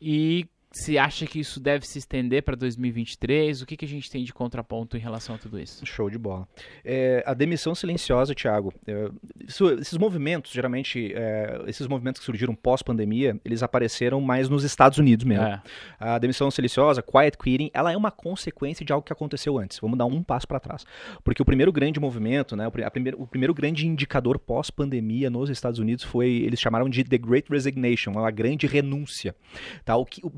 e Você acha que isso deve se estender para 2023? O que, que a gente tem de contraponto em relação a tudo isso? Show de bola. É, a demissão silenciosa, Thiago, é, isso, esses movimentos, geralmente, é, esses movimentos que surgiram pós-pandemia, eles apareceram mais nos Estados Unidos mesmo. É. A demissão silenciosa, quiet quitting, ela é uma consequência de algo que aconteceu antes. Vamos dar um passo para trás. Porque o primeiro grande movimento, né, o, primeiro, o primeiro grande indicador pós-pandemia nos Estados Unidos foi, eles chamaram de The Great Resignation, a grande renúncia. Tá? O que, o-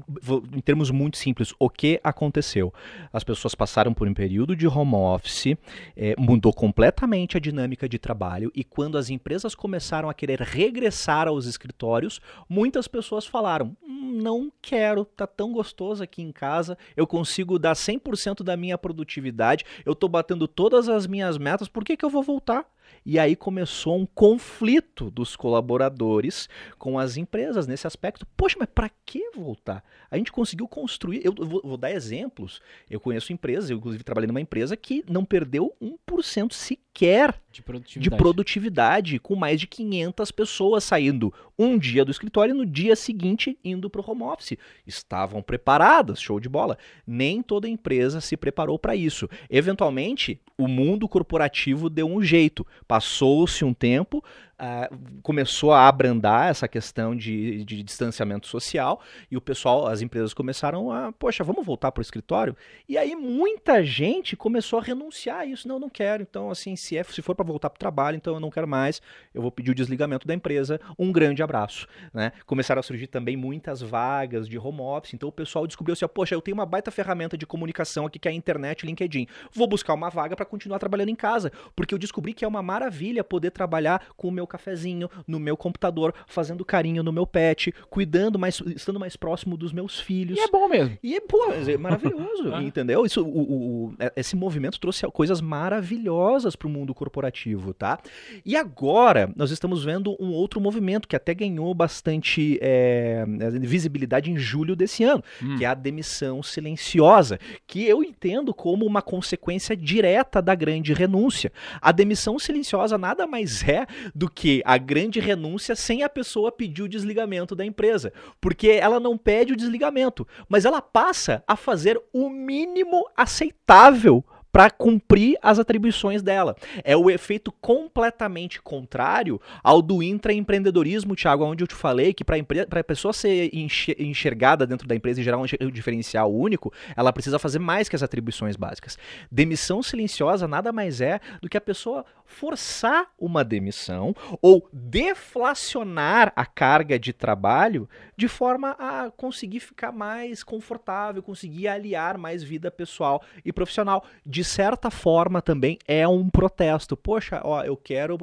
em termos muito simples, o que aconteceu? As pessoas passaram por um período de home office, eh, mudou completamente a dinâmica de trabalho e quando as empresas começaram a querer regressar aos escritórios, muitas pessoas falaram: "Hum, não quero, tá tão gostoso aqui em casa, eu consigo dar 100% da minha produtividade, eu tô batendo todas as minhas metas, por que, que eu vou voltar? E aí começou um conflito dos colaboradores com as empresas nesse aspecto. Poxa, mas para que voltar? A gente conseguiu construir. Eu vou, vou dar exemplos. Eu conheço empresas, eu inclusive trabalhei numa empresa que não perdeu 1% sequer De produtividade. de produtividade, com mais de 500 pessoas saindo um dia do escritório e no dia seguinte indo para o home office. Estavam preparadas, show de bola. Nem toda empresa se preparou para isso. Eventualmente, o mundo corporativo deu um jeito. Passou-se um tempo, ah, começou a abrandar essa questão de, de distanciamento social e o pessoal, as empresas começaram a, poxa, vamos voltar para o escritório? E aí muita gente começou a renunciar a isso. Não, não quero. Então, assim, se, é, se for para voltar para o trabalho, então eu não quero mais. Eu vou pedir o desligamento da empresa. Um grande abraço. Né? Começaram a surgir também muitas vagas de home office. Então o pessoal descobriu assim: poxa, eu tenho uma baita ferramenta de comunicação aqui que é a internet LinkedIn. Vou buscar uma vaga para continuar trabalhando em casa. Porque eu descobri que é uma maravilha poder trabalhar com o meu cafezinho, no meu computador, fazendo carinho no meu pet, cuidando mais, estando mais próximo dos meus filhos. E é bom mesmo. E, pô, é maravilhoso, [laughs] Ah. entendeu? Isso, o, o- o- é- esse movimento trouxe coisas maravilhosas para o mundo corporativo, tá? E agora, nós estamos vendo um outro movimento que até ganhou bastante é, visibilidade em julho desse ano, Hum. que é a demissão silenciosa, que eu entendo como uma consequência direta da grande renúncia. A demissão silenciosa nada mais é do que a grande renúncia sem a pessoa pedir o desligamento da empresa, porque ela não pede o desligamento, mas ela passa a fazer o mínimo aceitável para cumprir as atribuições dela. É o efeito completamente contrário ao do intraempreendedorismo, Thiago, onde eu te falei que para a pessoa ser enxer- enxergada dentro da empresa e gerar um diferencial único, ela precisa fazer mais que as atribuições básicas. Demissão silenciosa nada mais é do que a pessoa forçar uma demissão ou deflacionar a carga de trabalho de forma a conseguir ficar mais confortável, conseguir aliar mais vida pessoal e profissional. De certa forma também é um protesto. Poxa, ó, eu quero,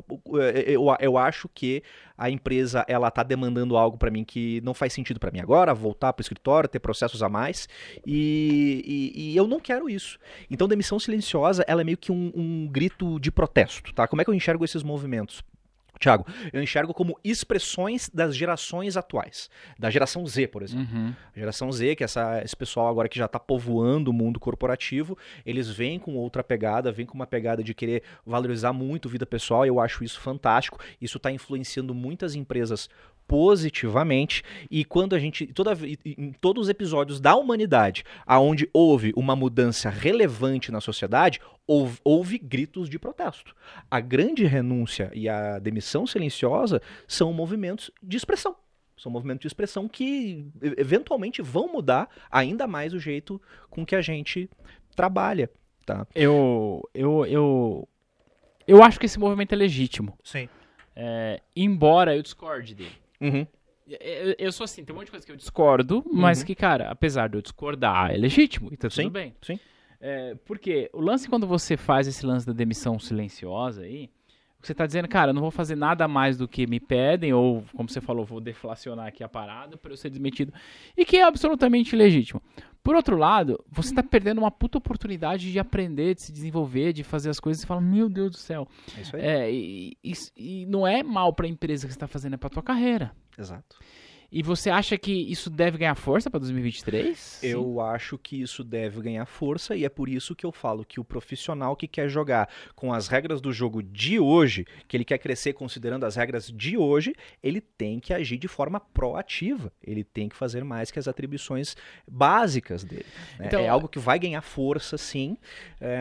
eu, eu acho que a empresa ela tá demandando algo para mim que não faz sentido para mim agora, voltar para o escritório, ter processos a mais e, e- e eu não quero isso. Então, demissão silenciosa ela é meio que um, um grito de protesto, tá? Como é que eu enxergo esses movimentos? Tiago, eu enxergo como expressões das gerações atuais. Da geração Z, por exemplo. Uhum. A geração Z, que é essa, esse pessoal agora que já está povoando o mundo corporativo, eles vêm com outra pegada, vêm com uma pegada de querer valorizar muito vida pessoal, e eu acho isso fantástico. Isso está influenciando muitas empresas positivamente. E quando a gente toda em todos os episódios da humanidade aonde houve uma mudança relevante na sociedade houve, houve gritos de protesto. A grande renúncia e a demissão silenciosa são movimentos de expressão. São movimentos de expressão que eventualmente vão mudar ainda mais o jeito com que a gente trabalha tá? Eu, eu, eu, eu acho que esse movimento é legítimo. sim. É, embora eu discorde dele. Uhum. Eu, eu sou assim, tem um monte de coisa que eu discordo, mas Uhum. que, cara, apesar de eu discordar, é legítimo e tá tudo Sim, bem. sim. É, porque o lance quando você faz esse lance da demissão silenciosa aí, você tá dizendo, cara, eu não vou fazer nada mais do que me pedem, ou, como você falou, vou deflacionar aqui a parada para eu ser demitido. E que é absolutamente legítimo. Por outro lado, você tá perdendo uma puta oportunidade de aprender, de se desenvolver, de fazer as coisas e fala, meu Deus do céu. é isso aí É, e, e- e não é mal pra empresa que você tá fazendo, é pra tua carreira. exato E você acha que isso deve ganhar força para 2023? Eu acho que isso deve ganhar força e é por isso que eu falo que o profissional que quer jogar com as regras do jogo de hoje, que ele quer crescer considerando as regras de hoje, ele tem que agir de forma proativa. Ele tem que fazer mais que as atribuições básicas dele. né? Então, é algo que vai ganhar força, sim. É,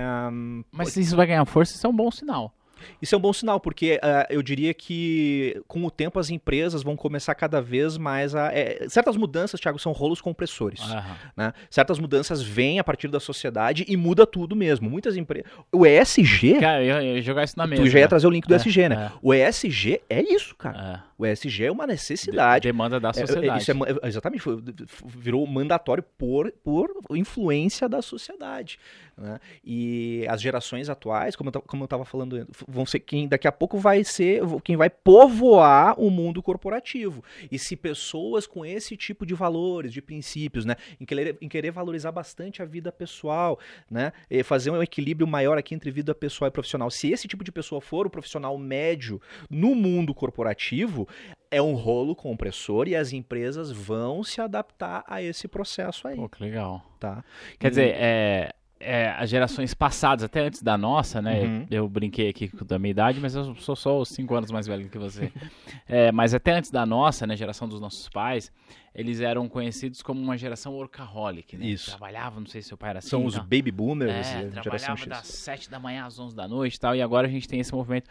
Mas se isso vai ganhar força, isso é um bom sinal. Isso é um bom sinal, porque ah, eu diria que com o tempo as empresas vão começar cada vez mais a. é, certas mudanças, Thiago, são rolos compressores. Aham. né? Certas mudanças vêm a partir da sociedade e muda tudo mesmo. Muitas empresas. O ESG. Cara, eu ia jogar isso na mesa. tu já ia né? trazer o link do É, ESG, né? é. O ESG é isso, cara. É. O ESG é uma De- necessidade. demanda da É, é, sociedade. isso é ma- é, exatamente, foi- virou mandatório por, por influência da sociedade. né? E as gerações atuais, como eu, como eu tava falando, vão ser quem daqui a pouco vai ser quem vai povoar o mundo corporativo. E se pessoas com esse tipo de valores, de princípios, né, em querer, em querer valorizar bastante a vida pessoal, né, e fazer um equilíbrio maior aqui entre vida pessoal e profissional. Se esse tipo de pessoa for o profissional médio no mundo corporativo, é um rolo compressor e as empresas vão se adaptar a esse processo aí, Pô, que legal. tá? Quer E- dizer, é, é, as gerações passadas, até antes da nossa, né? Uhum. Eu, brinquei aqui com- da minha idade, mas eu sou só os 5 anos mais velho que você. [laughs] É, mas até antes da nossa, né? Geração dos nossos pais, eles eram conhecidos como uma geração workaholic, né? Isso. Trabalhavam, não sei se seu pai era assim. São os não. baby boomers, É, geração trabalhava X. das 7 da manhã às 11 da noite e tal, e agora a gente tem esse movimento.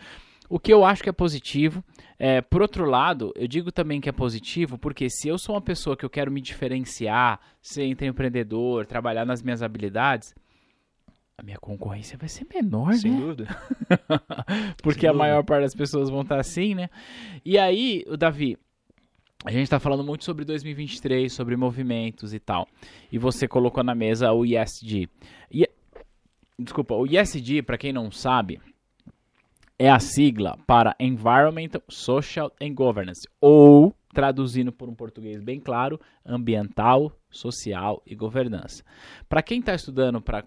O que eu acho que é positivo. É, por outro lado, eu digo também que é positivo porque se eu sou uma pessoa que eu quero me diferenciar, ser empreendedor, trabalhar nas minhas habilidades, a minha concorrência vai ser menor, Sem né? dúvida. [laughs] Porque sem a dúvida. maior parte das pessoas vão estar assim, né? E aí, o Davi, a gente tá falando muito sobre 2023, sobre movimentos e tal. E você colocou na mesa o ESG. E, desculpa, o ESG, para quem não sabe, é a sigla para Environmental, Social and Governance, ou traduzindo por um português bem claro, ambiental, social e governança. Para quem está estudando para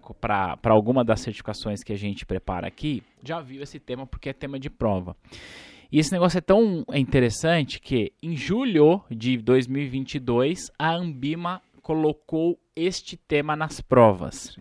alguma das certificações que a gente prepara aqui, já viu esse tema porque é tema de prova. E esse negócio é tão interessante que em julho de 2022 a Ambima colocou este tema nas provas.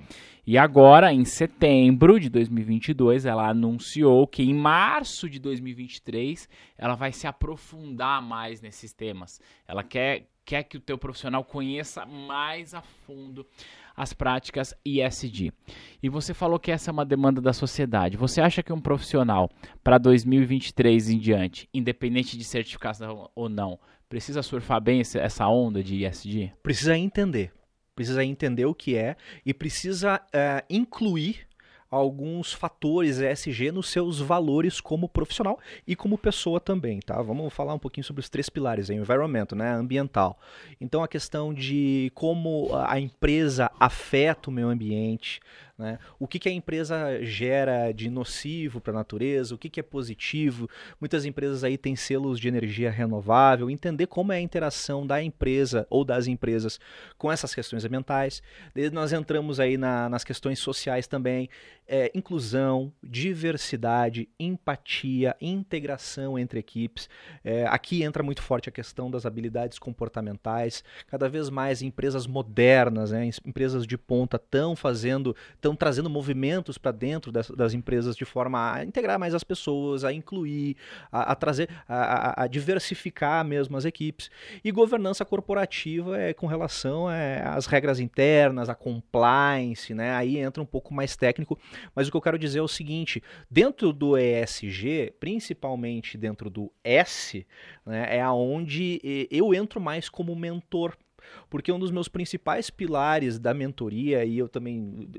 E agora, em setembro de 2022, ela anunciou que em março de 2023 ela vai se aprofundar mais nesses temas. Ela quer, quer que o teu profissional conheça mais a fundo as práticas ISD. E você falou que essa é uma demanda da sociedade. Você acha que um profissional para 2023 em diante, independente de certificação ou não, precisa surfar bem essa onda de ISD? Precisa entender. Precisa entender o que é e precisa eh, incluir alguns fatores ESG nos seus valores como profissional e como pessoa também, tá? Vamos falar um pouquinho sobre os três pilares, aí, environment, né, ambiental. Então a questão de como a empresa afeta o meio ambiente, né? O que, que a empresa gera de nocivo para a natureza, o que, que é positivo. Muitas empresas aí têm selos de energia renovável, entender como é a interação da empresa ou das empresas com essas questões ambientais. Nós entramos aí na- nas questões sociais também, é, inclusão, diversidade, empatia, integração entre equipes. É, aqui entra muito forte a questão das habilidades comportamentais. Cada vez mais empresas modernas, né, em- empresas de ponta estão fazendo, estão trazendo movimentos para dentro das, das empresas de forma a integrar mais as pessoas, a incluir, a, a trazer, a, a- diversificar mesmo as equipes. E governança corporativa é com relação é, às regras internas, a compliance, né? Aí entra um pouco mais técnico, mas o que eu quero dizer é o seguinte: dentro do ESG, principalmente dentro do S, né, é aonde eu entro mais como mentor. Porque um dos meus principais pilares da mentoria, e eu também.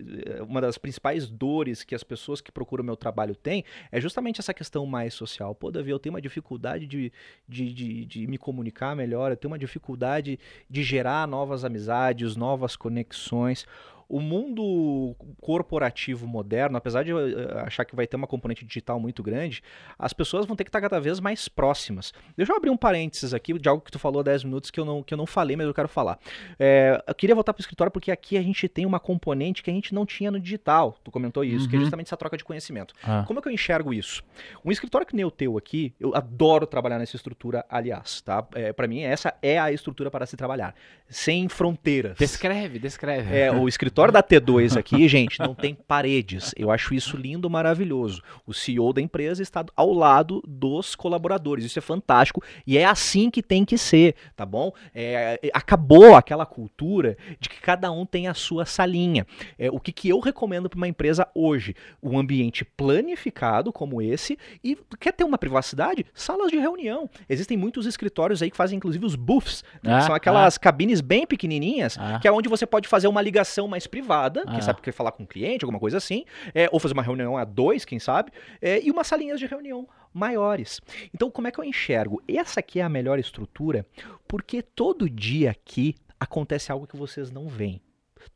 Uma das principais dores que as pessoas que procuram meu trabalho têm, é justamente essa questão mais social. Pô, Davi, eu tenho uma dificuldade de, de, de, de me comunicar melhor, eu tenho uma dificuldade de gerar novas amizades, novas conexões. O mundo corporativo moderno, apesar de eu eh, achar que vai ter uma componente digital muito grande, as pessoas vão ter que estar cada vez mais próximas. Deixa eu abrir um parênteses aqui de algo que tu falou há 10 minutos que eu não, que eu não falei, mas eu quero falar. É, eu queria voltar para o escritório porque aqui a gente tem uma componente que a gente não tinha no digital. Tu comentou isso, uhum. que é uhum. justamente essa troca de conhecimento. Ah. Como é que eu enxergo isso? Um escritório que nem o teu aqui, eu adoro trabalhar nessa estrutura, aliás, tá? É, para mim, essa é a estrutura para se trabalhar. Sem fronteiras. Descreve, descreve. É, [laughs] o escritório da T2 aqui, [laughs] gente, não tem paredes. Eu acho isso lindo, maravilhoso. O CEO da empresa está ao lado dos colaboradores. Isso é fantástico e é assim que tem que ser, tá bom? É, acabou aquela cultura de que cada um tem a sua salinha. É, o que, que eu recomendo para uma empresa hoje? Um ambiente planificado como esse e quer ter uma privacidade? Salas de reunião. Existem muitos escritórios aí que fazem inclusive os booths, né, ah, que são aquelas ah. cabines bem pequenininhas, ah. que é onde você pode fazer uma ligação mais privada, quem ah. sabe quer falar com um cliente, alguma coisa assim, é, ou fazer uma reunião a dois, quem sabe, é, e umas salinhas de reunião maiores. Então, como é que eu enxergo? Essa aqui é a melhor estrutura, porque todo dia aqui acontece algo que vocês não veem.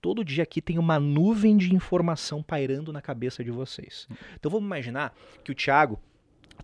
Todo dia aqui tem uma nuvem de informação pairando na cabeça de vocês. Então vamos imaginar que o Thiago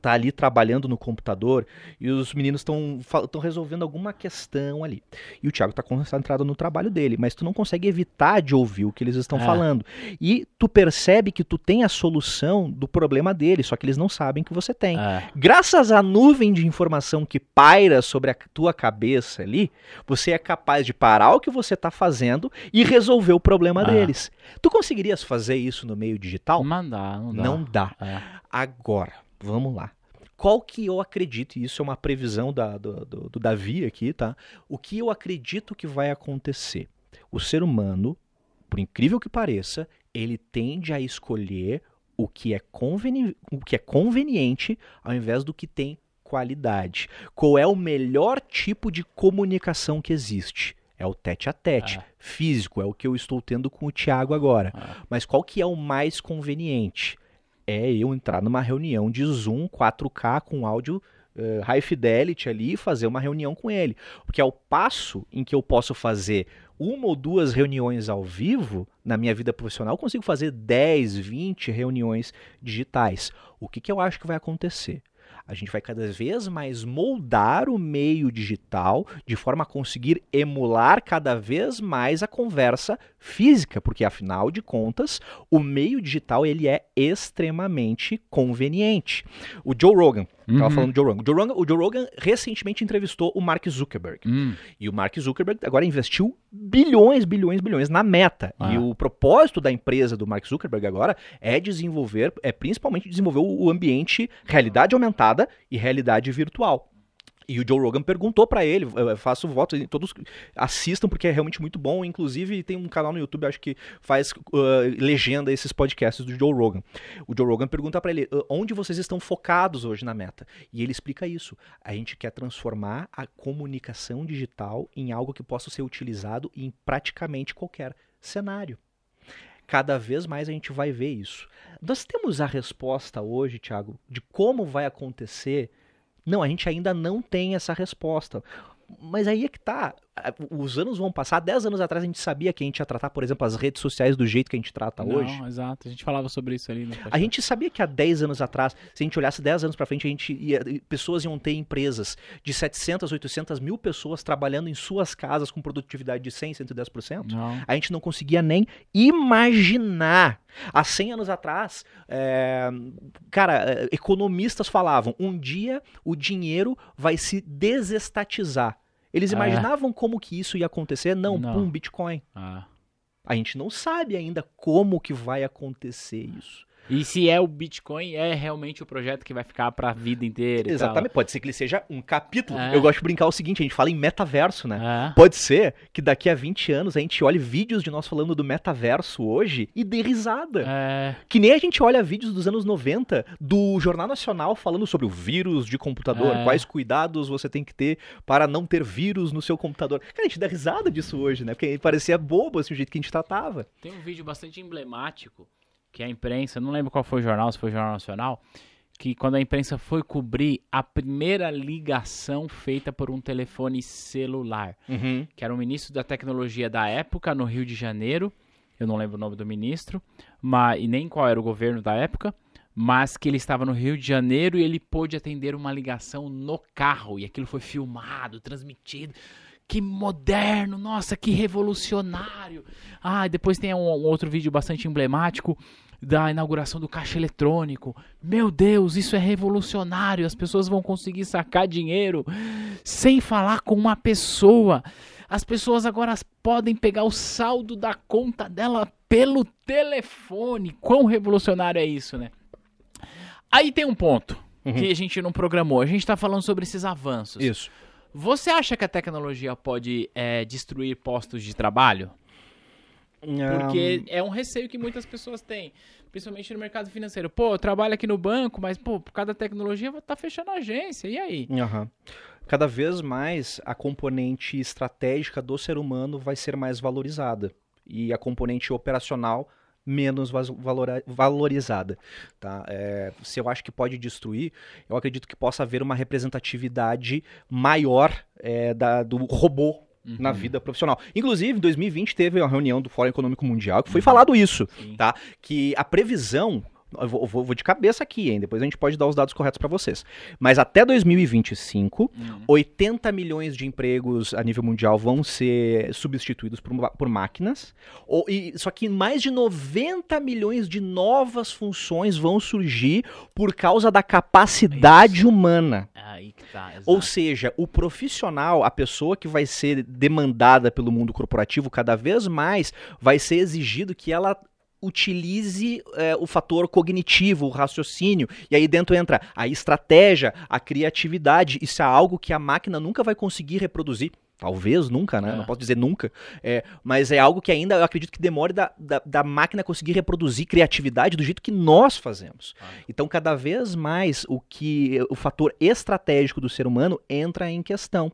tá ali trabalhando no computador e os meninos estão resolvendo alguma questão ali. E o Thiago está concentrado no trabalho dele, mas tu não consegue evitar de ouvir o que eles estão é. falando. E tu percebe que tu tem a solução do problema dele, só que eles não sabem que você tem. É. Graças à nuvem de informação que paira sobre a tua cabeça ali, você é capaz de parar o que você está fazendo e resolver o problema é. deles. Tu conseguirias fazer isso no meio digital? Não dá, não dá. Não dá. É. Agora, Vamos lá. Qual que eu acredito, e isso é uma previsão da, do, do, do Davi aqui, tá? O que eu acredito que vai acontecer? O ser humano, por incrível que pareça, ele tende a escolher o que é, conveni o que é conveniente ao invés do que tem qualidade. Qual é o melhor tipo de comunicação que existe? É o tete a tete, ah. físico, é o que eu estou tendo com o Thiago agora. Ah. Mas qual que é o mais conveniente? É eu entrar numa reunião de Zoom 4K com áudio uh, high fidelity ali e fazer uma reunião com ele. Porque ao passo em que eu posso fazer uma ou duas reuniões ao vivo, na minha vida profissional, eu consigo fazer 10, 20 reuniões digitais. O que, que eu acho que vai acontecer? A gente vai cada vez mais moldar o meio digital de forma a conseguir emular cada vez mais a conversa física, porque afinal de contas, o meio digital ele é extremamente conveniente. O Joe Rogan, uhum. tava falando do Joe Rogan. O Joe Rogan, o Joe Rogan recentemente entrevistou o Mark Zuckerberg. Uhum. E o Mark Zuckerberg agora investiu bilhões, bilhões, bilhões na meta. Ah. E o propósito da empresa do Mark Zuckerberg agora é desenvolver, é principalmente desenvolver o ambiente realidade aumentada e realidade virtual. E o Joe Rogan perguntou para ele, eu faço voto, todos assistam porque é realmente muito bom. Inclusive tem um canal no YouTube, acho que faz uh, legenda esses podcasts do Joe Rogan. O Joe Rogan pergunta para ele, onde vocês estão focados hoje na meta? E ele explica isso. A gente quer transformar a comunicação digital em algo que possa ser utilizado em praticamente qualquer cenário. Cada vez mais a gente vai ver isso. Nós temos a resposta hoje, Thiago, de como vai acontecer não, a gente ainda não tem essa resposta. Mas aí é que tá os anos vão passar. Dez anos atrás a gente sabia que a gente ia tratar, por exemplo, as redes sociais do jeito que a gente trata Não, hoje. Exato, a gente falava sobre isso ali. a gente sabia que há 10 anos atrás, se a gente olhasse 10 anos para frente, a gente ia, pessoas iam ter empresas de 700, 800 mil pessoas trabalhando em suas casas com produtividade de 100, 110%. Não. A gente não conseguia nem imaginar. Há 100 anos atrás, é, cara, é, economistas falavam: um dia o dinheiro vai se desestatizar. Eles é. imaginavam como que isso ia acontecer? Não, não. pum, Bitcoin. Ah. A gente não sabe ainda como que vai acontecer isso. E se é o Bitcoin, é realmente o projeto que vai ficar para a vida inteira. Exatamente. Pode ser que ele seja um capítulo. É. Eu gosto de brincar o seguinte: a gente fala em metaverso, né? É. Pode ser que daqui a 20 anos a gente olhe vídeos de nós falando do metaverso hoje e dê risada. É. Que nem a gente olha vídeos dos anos 90 do Jornal Nacional falando sobre o vírus de computador, é. quais cuidados você tem que ter para não ter vírus no seu computador. Cara, a gente dá risada disso hoje, né? Porque parecia bobo assim, o jeito que a gente tratava. Tem um vídeo bastante emblemático que a imprensa, não lembro qual foi o jornal, se foi o Jornal Nacional, que quando a imprensa foi cobrir a primeira ligação feita por um telefone celular, uhum. que era o ministro da tecnologia da época, no Rio de Janeiro, eu não lembro o nome do ministro, mas, e nem qual era o governo da época, mas que ele estava no Rio de Janeiro e ele pôde atender uma ligação no carro. E aquilo foi filmado, transmitido. Que moderno, nossa, que revolucionário. Ah, depois tem um, um outro vídeo bastante emblemático da inauguração do caixa eletrônico. Meu Deus, isso é revolucionário. As pessoas vão conseguir sacar dinheiro sem falar com uma pessoa. As pessoas agora podem pegar o saldo da conta dela pelo telefone. Quão revolucionário é isso, né? Aí tem um ponto Uhum. que a gente não programou. A gente está falando sobre esses avanços. Isso. Você acha que a tecnologia pode é, destruir postos de trabalho? Porque é um receio que muitas pessoas têm, principalmente no mercado financeiro. Pô, eu trabalho aqui no banco, mas pô, por causa da tecnologia tá fechando a agência. E aí? Aham. Cada vez mais a componente estratégica do ser humano vai ser mais valorizada e a componente operacional menos valorizada. Tá? É, se eu acho que pode destruir, eu acredito que possa haver uma representatividade maior é, da- do robô na vida profissional. Inclusive, em 2020 teve uma reunião do Fórum Econômico Mundial que foi falado isso, Sim. tá? Que a previsão eu vou, vou- vou de cabeça aqui, hein? Depois a gente pode dar os dados corretos para vocês. Mas até 2025, Uhum. 80 milhões de empregos a nível mundial vão ser substituídos por, por máquinas. Ou, e, só que mais de 90 milhões de novas funções vão surgir por causa da capacidade humana. Aí que tá. Ou seja, o profissional, a pessoa que vai ser demandada pelo mundo corporativo, cada vez mais vai ser exigido que ela utilize é, o fator cognitivo, o raciocínio, e aí dentro entra a estratégia, a criatividade. Isso é algo que a máquina nunca vai conseguir reproduzir. Talvez nunca, né? É. Não posso dizer nunca. É, mas é algo que ainda eu acredito que demore da, da, da máquina conseguir reproduzir criatividade do jeito que nós fazemos. Ah. Então, cada vez mais o que o fator estratégico do ser humano entra em questão.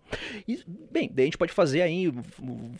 E, bem, daí a gente pode fazer aí,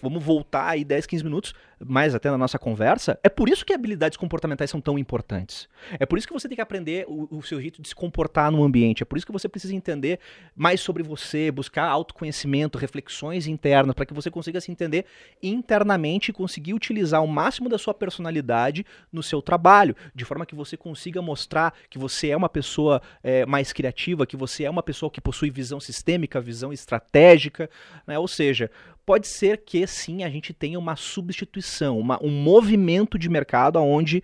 vamos voltar aí 10, 15 minutos mais até na nossa conversa. É por isso que habilidades comportamentais são tão importantes. É por isso que você tem que aprender o, o seu jeito de se comportar no ambiente. É por isso que você precisa entender mais sobre você, buscar autoconhecimento, reflexões internas, para que você consiga se entender internamente e conseguir utilizar o máximo da sua personalidade no seu trabalho, de forma que você consiga mostrar que você é uma pessoa é, mais criativa, que você é uma pessoa que possui visão sistêmica, visão estratégica, né? ou seja, pode ser que sim a gente tenha uma substituição, uma- um movimento de mercado onde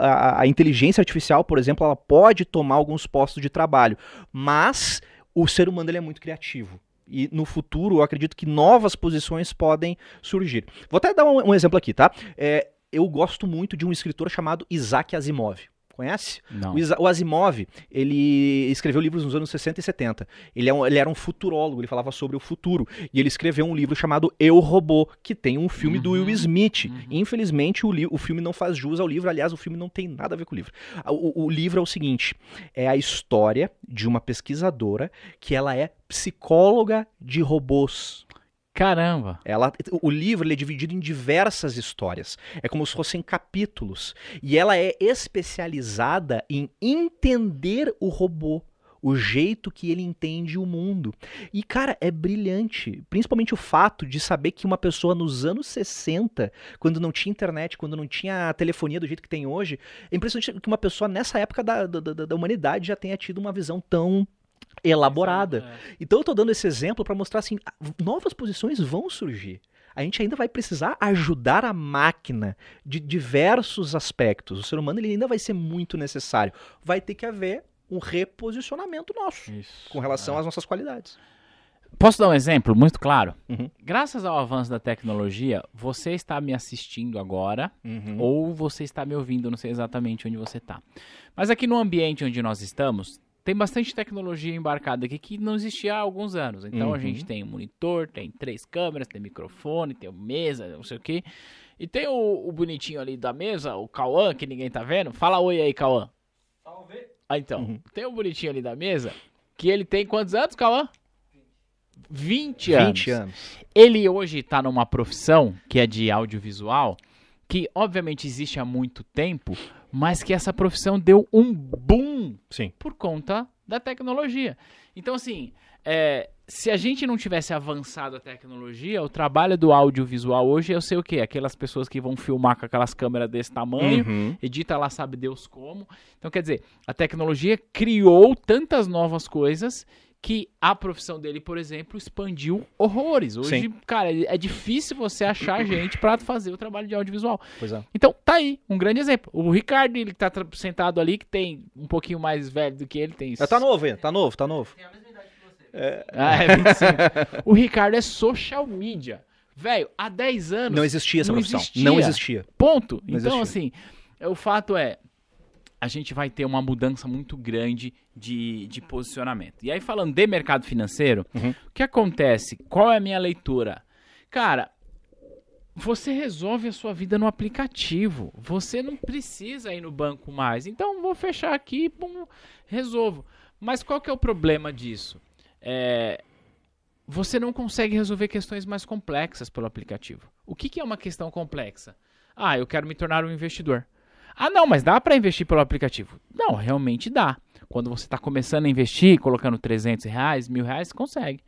a, a inteligência artificial, por exemplo, ela pode tomar alguns postos de trabalho, mas o ser humano ele é muito criativo. E no futuro, eu acredito que novas posições podem surgir. Vou até dar um, um exemplo aqui, tá? É, eu gosto muito de um escritor chamado Isaac Asimov. Conhece? Não. O, Asimov, ele escreveu livros nos anos 60 e 70. Ele, é um- ele era um futurólogo, ele falava sobre o futuro. E ele escreveu um livro chamado Eu, Robô, que tem um filme do Uhum, Will Smith. uhum. Infelizmente, o, o filme não faz jus ao livro. Aliás, o filme não tem nada a ver com o livro. O, o livro é o seguinte, é a história de uma pesquisadora que ela é psicóloga de robôs. Caramba. Ela, o livro é dividido em diversas histórias. É como se fossem capítulos. E ela é especializada em entender o robô. O jeito que ele entende o mundo. E, cara, é brilhante. Principalmente o fato de saber que uma pessoa nos anos 60, quando não tinha internet, quando não tinha telefonia do jeito que tem hoje, é impressionante que uma pessoa nessa época da, da, da- da humanidade já tenha tido uma visão tão elaborada. É. Então eu tô dando esse exemplo para mostrar assim, novas posições vão surgir. A gente ainda vai precisar ajudar a máquina de diversos aspectos. O ser humano ele ainda vai ser muito necessário. Vai ter que haver um reposicionamento nosso Isso. com relação É. às nossas qualidades. Posso dar um exemplo muito claro? Uhum. Graças ao avanço da tecnologia, você está me assistindo agora ou você está me ouvindo, não sei exatamente onde você está. Mas aqui no ambiente onde nós estamos, tem bastante tecnologia embarcada aqui que não existia há alguns anos. Então Uhum. a gente tem um monitor, tem três câmeras, tem microfone, tem mesa, não sei o quê. E tem o, o bonitinho ali da mesa, o Cauã, que ninguém tá vendo. Fala oi aí, Cauã. Ah, então. Uhum. Tem o bonitinho ali da mesa, que ele tem quantos anos, Cauã? 20 anos. 20 anos. Ele hoje tá numa profissão que é de audiovisual, que obviamente existe há muito tempo, mas que essa profissão deu um boom Sim. por conta da tecnologia. Então, assim, é, se a gente não tivesse avançado a tecnologia, o trabalho do audiovisual hoje, eu sei o quê? Aquelas pessoas que vão filmar com aquelas câmeras desse tamanho, Uhum. edita lá, sabe Deus como. Então, quer dizer, a tecnologia criou tantas novas coisas que a profissão dele, por exemplo, expandiu horrores. Hoje, Sim. cara, é difícil você achar [clears throat] gente pra fazer o trabalho de audiovisual. Pois é. Então, tá aí, um grande exemplo. O Ricardo, ele que tá sentado ali, que tem um pouquinho mais velho do que ele, tem... Já tá novo, hein? Tá novo, tá novo. Ah, é 25. [laughs] o Ricardo é social media. Velho, há 10 anos... Não existia essa não profissão. existia. Não existia. Ponto. Não então, existia. assim, é, o fato é, a gente vai ter uma mudança muito grande de, de posicionamento. E aí, falando de mercado financeiro, Uhum. o que acontece? Qual é a minha leitura? Cara, você resolve a sua vida no aplicativo. Você não precisa ir no banco mais. Então, vou fechar aqui, pum, resolvo. Mas qual que é o problema disso? É, você não consegue resolver questões mais complexas pelo aplicativo. O que, que é uma questão complexa? Ah, eu quero me tornar um investidor. Ah, não, mas dá para investir pelo aplicativo? Não, realmente dá. Quando você está começando a investir, colocando 300 reais, mil reais, consegue.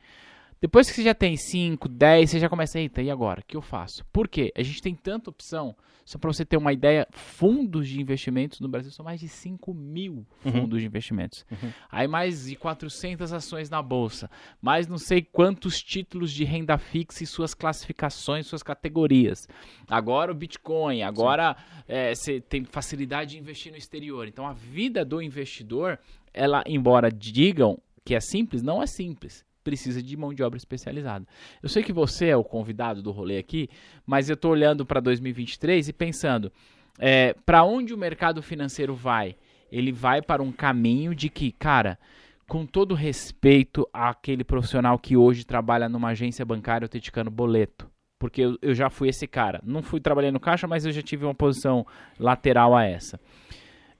Depois que você já tem 5, 10, você já começa, eita, e agora? O que eu faço? Por quê? A gente tem tanta opção. Só para você ter uma ideia, fundos de investimentos no Brasil são mais de 5 mil fundos de investimentos. Aí mais de 400 ações na bolsa, mais não sei quantos títulos de renda fixa e suas classificações, suas categorias. Agora o Bitcoin, agora é, você tem facilidade de investir no exterior. Então a vida do investidor, ela, embora digam que é simples, não é simples. Precisa de mão de obra especializada. Eu sei que você é o convidado do rolê aqui, mas eu estou olhando para 2023 e pensando, é, para onde o mercado financeiro vai? Ele vai para um caminho de que, cara, com todo respeito àquele profissional que hoje trabalha numa agência bancária autenticando boleto. Porque eu, eu já fui esse cara. Não fui trabalhar no caixa, mas eu já tive uma posição lateral a essa.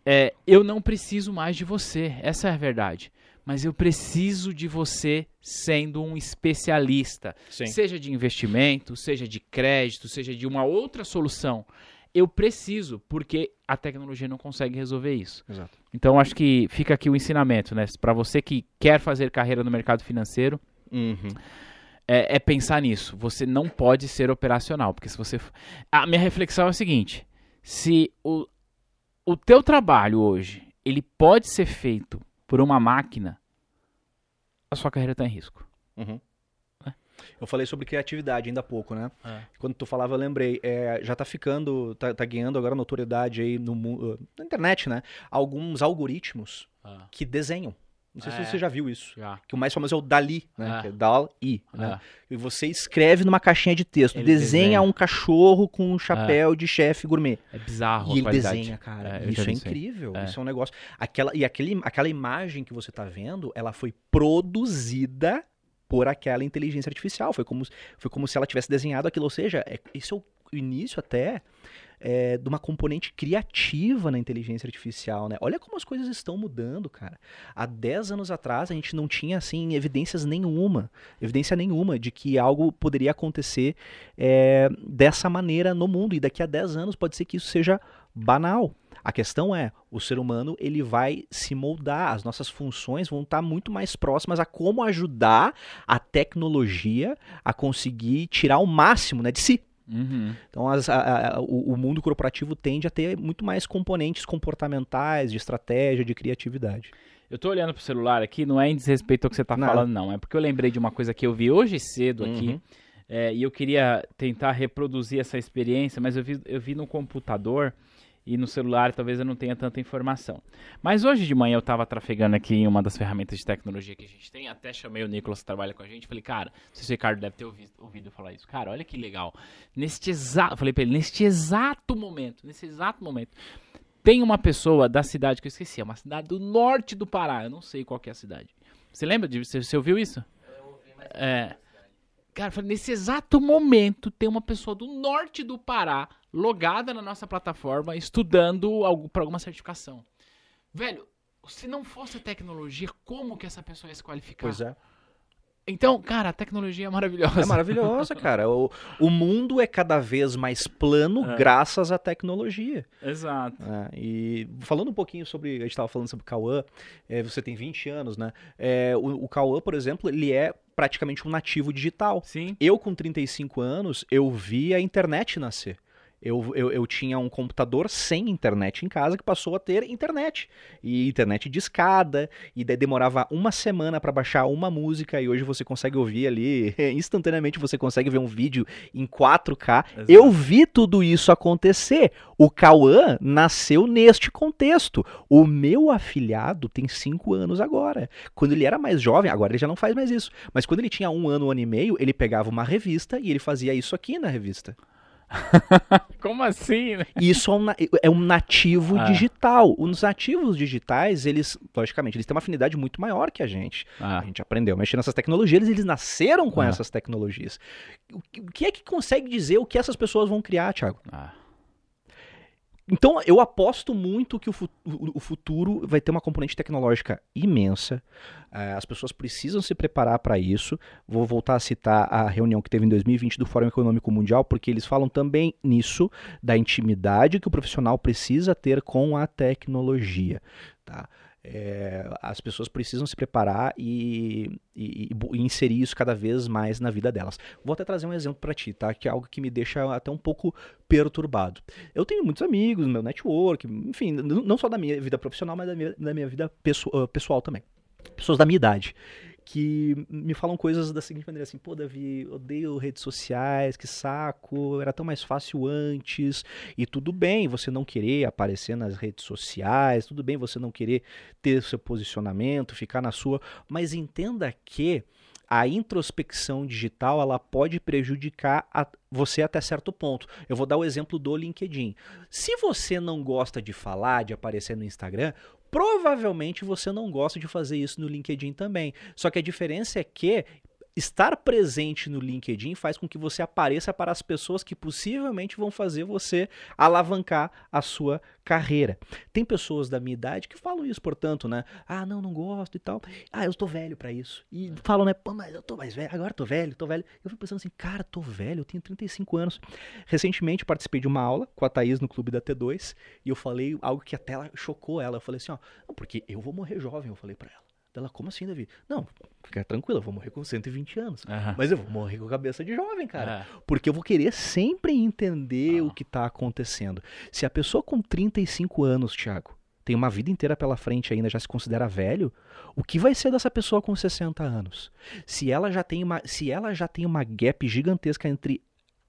É, eu não preciso mais de você, essa é a verdade. Mas eu preciso de você sendo um especialista, Sim. seja de investimento, seja de crédito, seja de uma outra solução. Eu preciso, porque a tecnologia não consegue resolver isso. Exato. Então acho que fica aqui o ensinamento, né? Para você que quer fazer carreira no mercado financeiro, Uhum. é, é pensar nisso. Você não pode ser operacional, porque se você. A minha reflexão é a seguinte: se o, o teu trabalho hoje ele pode ser feito por uma máquina, a sua carreira está em risco. Uhum. É. Eu falei sobre criatividade ainda há pouco, né? É. Quando tu falava, eu lembrei, é, já tá ficando, tá, tá ganhando agora notoriedade aí no, mu- na internet, né? Alguns algoritmos que desenham. Não sei É. se você já viu isso. Já. Que o mais famoso é o Dali, né? É. Que é Dal-I, né? É. E você escreve numa caixinha de texto, desenha desenha. um cachorro com um chapéu de chefe gourmet. É bizarro E a ele desenha, cara. É, isso é incrível. É. Isso é um negócio. Aquela, e aquele, aquela imagem que você tá vendo, ela foi produzida por aquela inteligência artificial. Foi como, foi como se ela tivesse desenhado aquilo. Ou seja, é, esse é o início até é, de uma componente criativa na inteligência artificial, né? Olha como as coisas estão mudando, cara. Há 10 anos atrás a gente não tinha, assim, evidências nenhuma, evidência nenhuma de que algo poderia acontecer é, dessa maneira no mundo. E daqui a 10 anos pode ser que isso seja banal. A questão é, o ser humano ele vai se moldar, as nossas funções vão estar muito mais próximas a como ajudar a tecnologia a conseguir tirar o máximo né, de si. Uhum. Então as- a- a- o, o mundo corporativo tende a ter muito mais componentes comportamentais, de estratégia, de criatividade. Eu tô olhando pro celular aqui, não é em desrespeito ao que você tá Nada. falando, não. É porque eu lembrei de uma coisa que eu vi hoje cedo aqui. Uhum. é, e eu queria tentar reproduzir essa experiência, mas eu vi, eu vi no computador e no celular talvez eu não tenha tanta informação. Mas hoje de manhã eu tava trafegando aqui em uma das ferramentas de tecnologia que a gente tem, até chamei o Nicolas que trabalha com a gente, falei, cara, não sei se o Ricardo deve ter ouvido, ouvido eu falar isso. Cara, olha que legal. Neste exato, falei pra ele, neste exato momento, nesse exato momento, tem uma pessoa da cidade que eu esqueci, é uma cidade do norte do Pará, eu não sei qual que é a cidade. Você lembra de você, você ouviu isso? É. Cara, nesse exato momento tem uma pessoa do norte do Pará logada na nossa plataforma estudando algo para alguma certificação. Velho, se não fosse a tecnologia, como que essa pessoa ia se qualificar? Pois é. Então, cara, a tecnologia é maravilhosa. É maravilhosa, cara. O, o mundo é cada vez mais plano É. graças à tecnologia. Exato. né? E falando um pouquinho sobre, a gente estava falando sobre o Cauã, é, você tem 20 anos, né? É, o, o Cauã, por exemplo, ele é praticamente um nativo digital. Sim. Eu, com 35 anos, eu vi a internet nascer. Eu, eu, eu tinha um computador sem internet em casa que passou a ter internet. E internet de escada, e daí demorava uma semana para baixar uma música, e hoje você consegue ouvir ali, [laughs] instantaneamente você consegue ver um vídeo em 4K. Exato. Eu vi tudo isso acontecer. O Cauã nasceu neste contexto. O meu afilhado tem 5 anos agora. Quando ele era mais jovem, agora ele já não faz mais isso, mas quando ele tinha um ano, um ano e meio, ele pegava uma revista e ele fazia isso aqui na revista. [laughs] Como assim? né? Isso é um, é um nativo Ah. digital. Os nativos digitais, eles, logicamente, eles têm uma afinidade muito maior que a gente. Ah, A gente aprendeu a mexer nessas tecnologias, eles, eles nasceram com Ah. essas tecnologias. O que- o que é que consegue dizer o que essas pessoas vão criar, Thiago? ah. Então, eu aposto muito que o, fu- o- futuro vai ter uma componente tecnológica imensa. Eh, as pessoas precisam se preparar para isso. Vou voltar a citar a reunião que teve em 2020 do Fórum Econômico Mundial, porque eles falam também nisso, da intimidade que o profissional precisa ter com a tecnologia. Tá? Eh, as pessoas precisam se preparar e, e- e inserir isso cada vez mais na vida delas. Vou até trazer um exemplo para ti, tá? Que é algo que me deixa até um pouco perturbado. Eu tenho muitos amigos meu network, enfim, não só da minha vida profissional, mas da minha, da minha vida pesso- ah, pessoal também. Pessoas da minha idade. Que me falam coisas da seguinte maneira assim, pô, Davi, odeio redes sociais, que saco, era tão mais fácil antes. E tudo bem você não querer aparecer nas redes sociais, tudo bem você não querer ter seu posicionamento, ficar na sua, mas entenda que a introspecção digital ela pode prejudicar a- você até certo ponto. Eu vou dar o exemplo do LinkedIn. Se você não gosta de falar, de aparecer no Instagram, provavelmente você não gosta de fazer isso no LinkedIn também. Só que a diferença é que estar presente no LinkedIn faz com que você apareça para as pessoas que possivelmente vão fazer você alavancar a sua carreira. Tem pessoas da minha idade que falam isso, portanto, né? Ah, não, não gosto e tal. Ah, eu tô velho pra isso. E falam, né? Pô, mas eu tô mais velho, agora eu tô velho, tô velho. Eu fico pensando assim, cara, tô velho, eu tenho 35 anos. Recentemente participei de uma aula com a Thaís no clube da T2 e eu falei algo que até ela chocou ela. Eu falei assim, ó, porque eu vou morrer jovem, eu falei pra ela. Ela, como assim, Davi? Não, fica tranquila, eu vou morrer com 120 anos. Mas eu vou morrer com a cabeça de jovem, cara. É. Porque eu vou querer sempre entender Ah. o que tá acontecendo. Se a pessoa com 35 anos, Thiago, tem uma vida inteira pela frente ainda, já se considera velho, o que vai ser dessa pessoa com 60 anos? Se ela já tem uma, se ela já tem uma gap gigantesca entre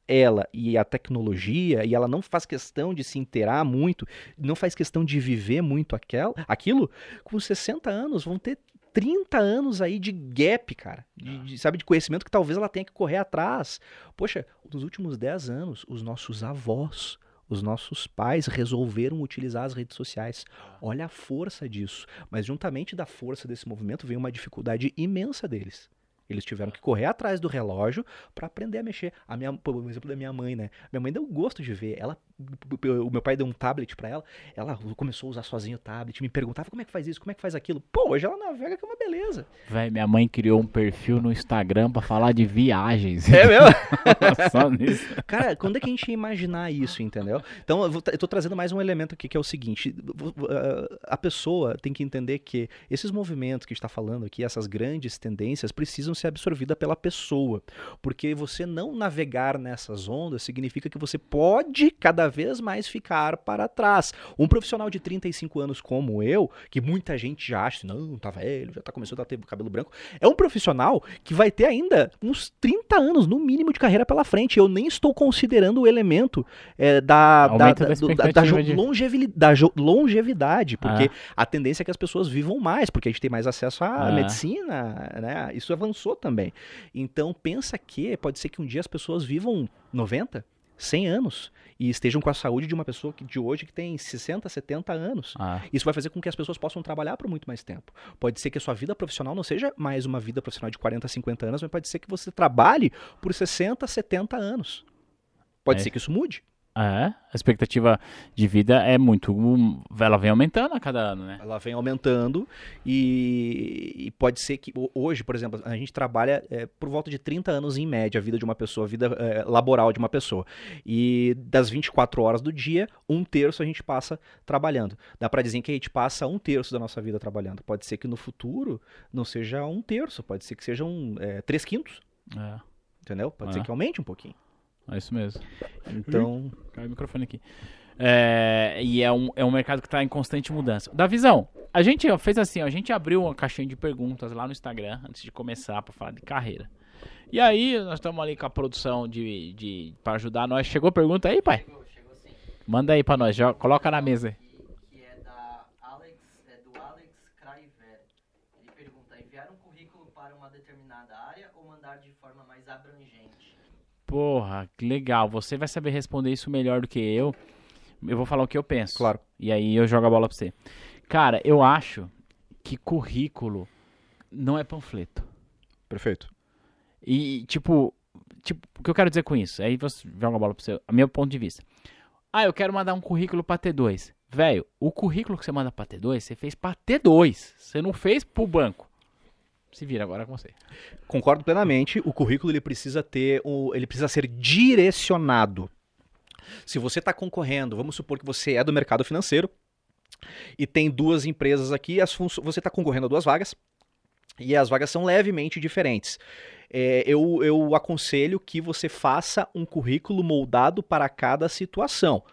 ela e a tecnologia, e ela não faz questão de se inteirar muito, não faz questão de viver muito aquel, aquilo, com 60 anos vão ter 30 anos aí de gap, cara. De, de, sabe, de conhecimento que talvez ela tenha que correr atrás. Poxa, nos últimos 10 anos, os nossos avós, os nossos pais resolveram utilizar as redes sociais. Olha a força disso. Mas juntamente da força desse movimento veio uma dificuldade imensa deles. Eles tiveram que correr atrás do relógio para aprender a mexer. A minha, por exemplo da minha mãe, né? Minha mãe deu gosto de ver. Ela, o meu pai deu um tablet para ela. Ela começou a usar sozinho o tablet, me perguntava como é que faz isso, como é que faz aquilo. Pô, hoje ela navega que é uma beleza. Véi, minha mãe criou um perfil no Instagram pra falar de viagens. É mesmo? [laughs] Só nisso. Cara, quando é que a gente ia imaginar isso, entendeu? Então, eu, vou, eu tô trazendo mais um elemento aqui que é o seguinte: uh, a pessoa tem que entender que esses movimentos que a gente está falando aqui, essas grandes tendências, precisam ser absorvidas pela pessoa. Porque você não navegar nessas ondas significa que você pode cada vez mais ficar para trás. Um profissional de 35 anos como eu, que muita gente já acha, não, tá velho, já tá começando a ter cabelo branco, é um profissional que vai ter ainda uns 30 anos, no mínimo, de carreira pela frente. Eu nem estou considerando o elemento é, da, da, da, da do- da- longevidade, porque Ah. a tendência é que as pessoas vivam mais, porque a gente tem mais acesso à Ah. medicina, né? Isso avançou também. Então pensa que pode ser que um dia as pessoas vivam 90, 100 anos e estejam com a saúde de uma pessoa que, de hoje que tem 60, 70 anos. Ah, Isso vai fazer com que as pessoas possam trabalhar por muito mais tempo. Pode ser que a sua vida profissional não seja mais uma vida profissional de 40, 50 anos, mas pode ser que você trabalhe por 60, 70 anos. Pode É. ser que isso mude. É, a expectativa de vida é muito. Ela vem aumentando a cada ano, né? Ela vem aumentando e, e pode ser que hoje, por exemplo, a gente trabalha é, por volta de 30 anos em média a vida de uma pessoa, a vida é, laboral de uma pessoa. E das 24 horas do dia, um terço a gente passa trabalhando. Dá para dizer que a gente passa um terço da nossa vida trabalhando. Pode ser que no futuro não seja um terço, pode ser que sejam é, três quintos. É. Entendeu? Pode ser que aumente um pouquinho. É isso mesmo. Então. Cai o microfone aqui. É, e é um, é um mercado que está em constante mudança. Da visão, a gente fez assim, ó, a gente abriu uma caixinha de perguntas lá no Instagram antes de começar para falar de carreira. E aí, nós estamos ali com a produção de, de para ajudar nós. Chegou pergunta aí, pai? Chegou, chegou sim. Manda aí para nós, já coloca na mesa aí. Que, que é da Alex, é do Alex Craiver. Ele pergunta: enviar um currículo para uma determinada área ou mandar de forma mais abrangente? Porra, que legal. Você vai saber responder isso melhor do que eu. Eu vou falar o que eu penso. Claro. E aí eu jogo a bola pra você. Cara, eu acho que currículo não é panfleto. Perfeito. E, tipo, tipo, o que eu quero dizer com isso? Aí você joga a bola pra você. A meu ponto de vista. Ah, eu quero mandar um currículo pra T2. Velho, o currículo que você manda pra T2, você fez pra T2. Você não fez pro banco. Se vira agora com você. Concordo plenamente. O currículo ele precisa ter, o, ele precisa ser direcionado. Se você está concorrendo, vamos supor que você é do mercado financeiro e tem duas empresas aqui, as você está concorrendo a duas vagas e as vagas são levemente diferentes. É, eu, eu aconselho que você faça um currículo moldado para cada situação.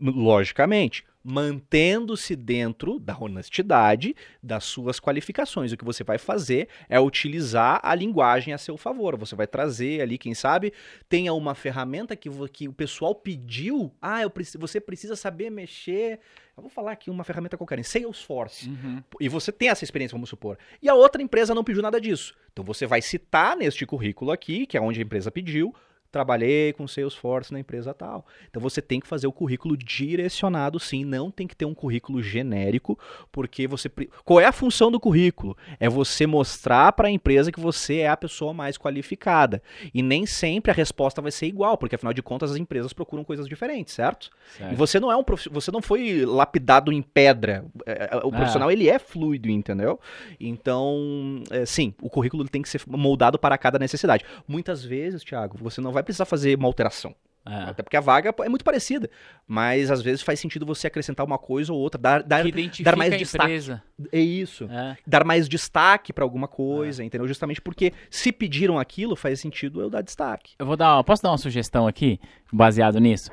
Logicamente, mantendo-se dentro da honestidade das suas qualificações. O que você vai fazer é utilizar a linguagem a seu favor. Você vai trazer ali, quem sabe, tenha uma ferramenta que, que o pessoal pediu. Ah, eu preciso, você precisa saber mexer. Eu vou falar aqui uma ferramenta qualquer, em Salesforce. Uhum. E você tem essa experiência, vamos supor. E a outra empresa não pediu nada disso. Então você vai citar neste currículo aqui, que é onde a empresa pediu, trabalhei com Salesforce na empresa tal. Então você tem que fazer o currículo direcionado, sim, não tem que ter um currículo genérico, porque você qual é a função do currículo? É você mostrar para a empresa que você é a pessoa mais qualificada. E nem sempre a resposta vai ser igual, porque afinal de contas as empresas procuram coisas diferentes, certo? certo. E você não é um prof... você não foi lapidado em pedra. É, é, o ah. profissional ele é fluido, entendeu? Então, é, sim, o currículo tem que ser moldado para cada necessidade. Muitas vezes, Thiago, você não vai vai precisar fazer uma alteração. É. Até porque a vaga é muito parecida. Mas às vezes faz sentido você acrescentar uma coisa ou outra, dar, dar, dar mais destaque. Empresa. É isso. É. Dar mais destaque para alguma coisa, é. entendeu? Justamente porque se pediram aquilo, faz sentido eu dar destaque. Eu vou dar, posso dar uma sugestão aqui, baseado nisso?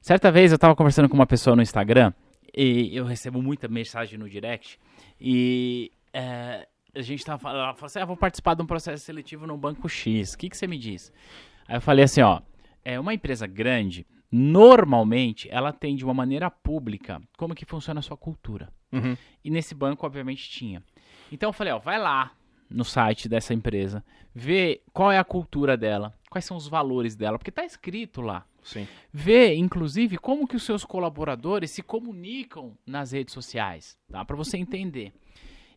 Certa vez eu estava conversando com uma pessoa no Instagram e eu recebo muita mensagem no direct e é, a gente tava falando, ela falou assim: ah, vou participar de um processo seletivo no banco X. O que, que você me diz? Aí eu falei assim, ó, é uma empresa grande, normalmente ela tem de uma maneira pública como que funciona a sua cultura. Uhum. E nesse banco, obviamente, tinha. Então eu falei, ó, vai lá no site dessa empresa, vê qual é a cultura dela, quais são os valores dela, porque está escrito lá. Sim. Vê, inclusive, como que os seus colaboradores se comunicam nas redes sociais, tá? Para você entender.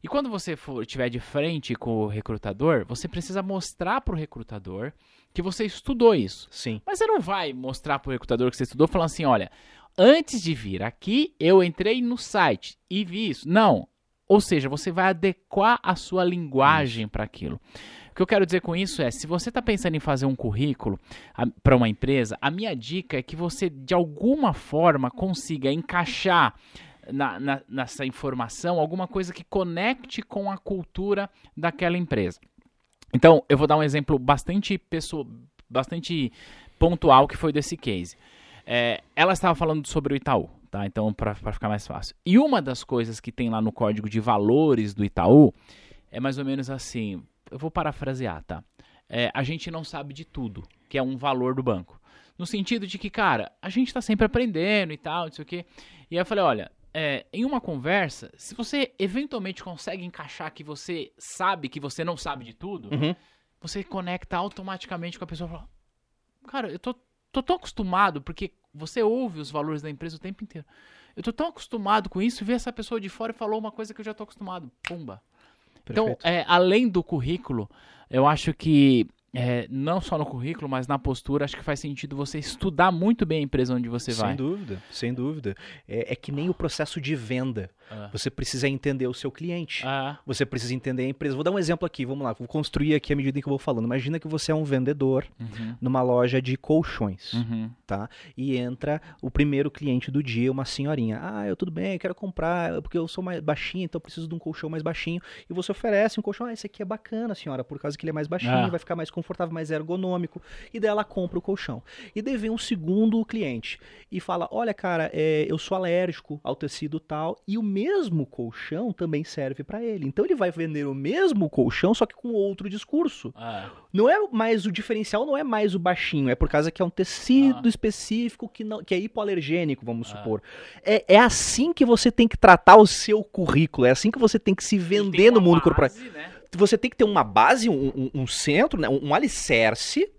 E quando você for estiver de frente com o recrutador, você precisa mostrar para o recrutador que você estudou isso. Sim. Mas você não vai mostrar para o recrutador que você estudou falando assim, olha, antes de vir aqui, eu entrei no site e vi isso. Não. Ou seja, você vai adequar a sua linguagem para aquilo. O que eu quero dizer com isso é, se você está pensando em fazer um currículo para uma empresa, a minha dica é que você, de alguma forma, consiga encaixar na, na, nessa informação alguma coisa que conecte com a cultura daquela empresa. Então, eu vou dar um exemplo bastante, pessoa, bastante pontual que foi desse case. É, ela estava falando sobre o Itaú, tá? Então, para ficar mais fácil. E uma das coisas que tem lá no código de valores do Itaú é mais ou menos assim. Eu vou parafrasear, tá? É, a gente não sabe de tudo, que é um valor do banco. No sentido de que, cara, a gente está sempre aprendendo e tal, não sei o quê. E aí eu falei, olha, é, em uma conversa, se você eventualmente consegue encaixar que você sabe que você não sabe de tudo, uhum. você conecta automaticamente com a pessoa e fala: Cara, eu tô, tô tão acostumado, porque você ouve os valores da empresa o tempo inteiro. Eu tô tão acostumado com isso, ver essa pessoa de fora e falou uma coisa que eu já tô acostumado. Pumba. Então, Perfeito. Então, é, além do currículo, eu acho que é, não só no currículo, mas na postura, acho que faz sentido você estudar muito bem a empresa onde você sem vai. dúvida, sem dúvida. É, é que nem o processo de venda. Ah. Você precisa entender o seu cliente. Ah, Você precisa entender a empresa. Vou dar um exemplo aqui, vamos lá. Vou construir aqui à medida que eu vou falando. Imagina que você é um vendedor uhum, numa loja de colchões, uhum. tá? E entra o primeiro cliente do dia, uma senhorinha. Ah, eu tudo bem, eu quero comprar, porque eu sou mais baixinho, então eu preciso de um colchão mais baixinho. E você oferece um colchão, ah, esse aqui é bacana, senhora, por causa que ele é mais baixinho, Ah. vai ficar mais confortável, mais ergonômico. E daí ela compra o colchão. E daí vem um segundo cliente e fala: Olha, cara, é, eu sou alérgico ao tecido tal, e o mesmo colchão também serve para ele. Então ele vai vender o mesmo colchão, só que com outro discurso. Ah, Não é mais o diferencial, não é mais o baixinho, é por causa que é um tecido Ah. específico que, não, que é hipoalergênico, vamos Ah. supor. É, é assim que você tem que tratar o seu currículo, é assim que você tem que se vender no mundo corporativo. base, né? Você tem que ter uma base, um, um- um centro, né, um alicerce,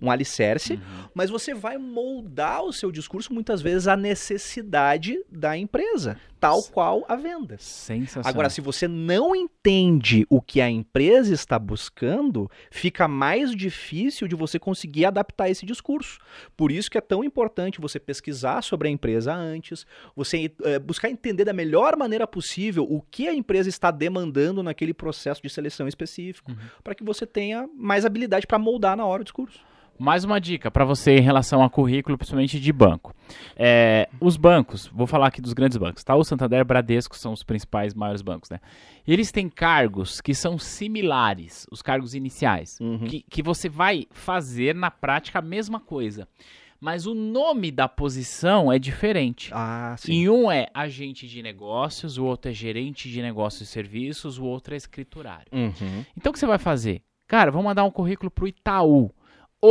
um alicerce, Uhum. mas você vai moldar o seu discurso muitas vezes à necessidade da empresa, tal qual a venda. Sensacional. Agora, se você não entende o que a empresa está buscando, fica mais difícil de você conseguir adaptar esse discurso. Por isso que é tão importante você pesquisar sobre a empresa antes, você eh, buscar entender da melhor maneira possível o que a empresa está demandando naquele processo de seleção específico, Uhum. para que você tenha mais habilidade para moldar na hora o discurso. Mais uma dica para você em relação a currículo, principalmente de banco. É, os bancos, vou falar aqui dos grandes bancos, tá? O Santander e o Bradesco são os principais maiores bancos, né? Eles têm cargos que são similares, os cargos iniciais, Uhum. que, que você vai fazer na prática a mesma coisa. Mas o nome da posição é diferente. Ah, sim. E um é agente de negócios, o outro é gerente de negócios e serviços, o outro é escriturário. Uhum. Então o que você vai fazer? Cara, vamos mandar um currículo pro Itaú.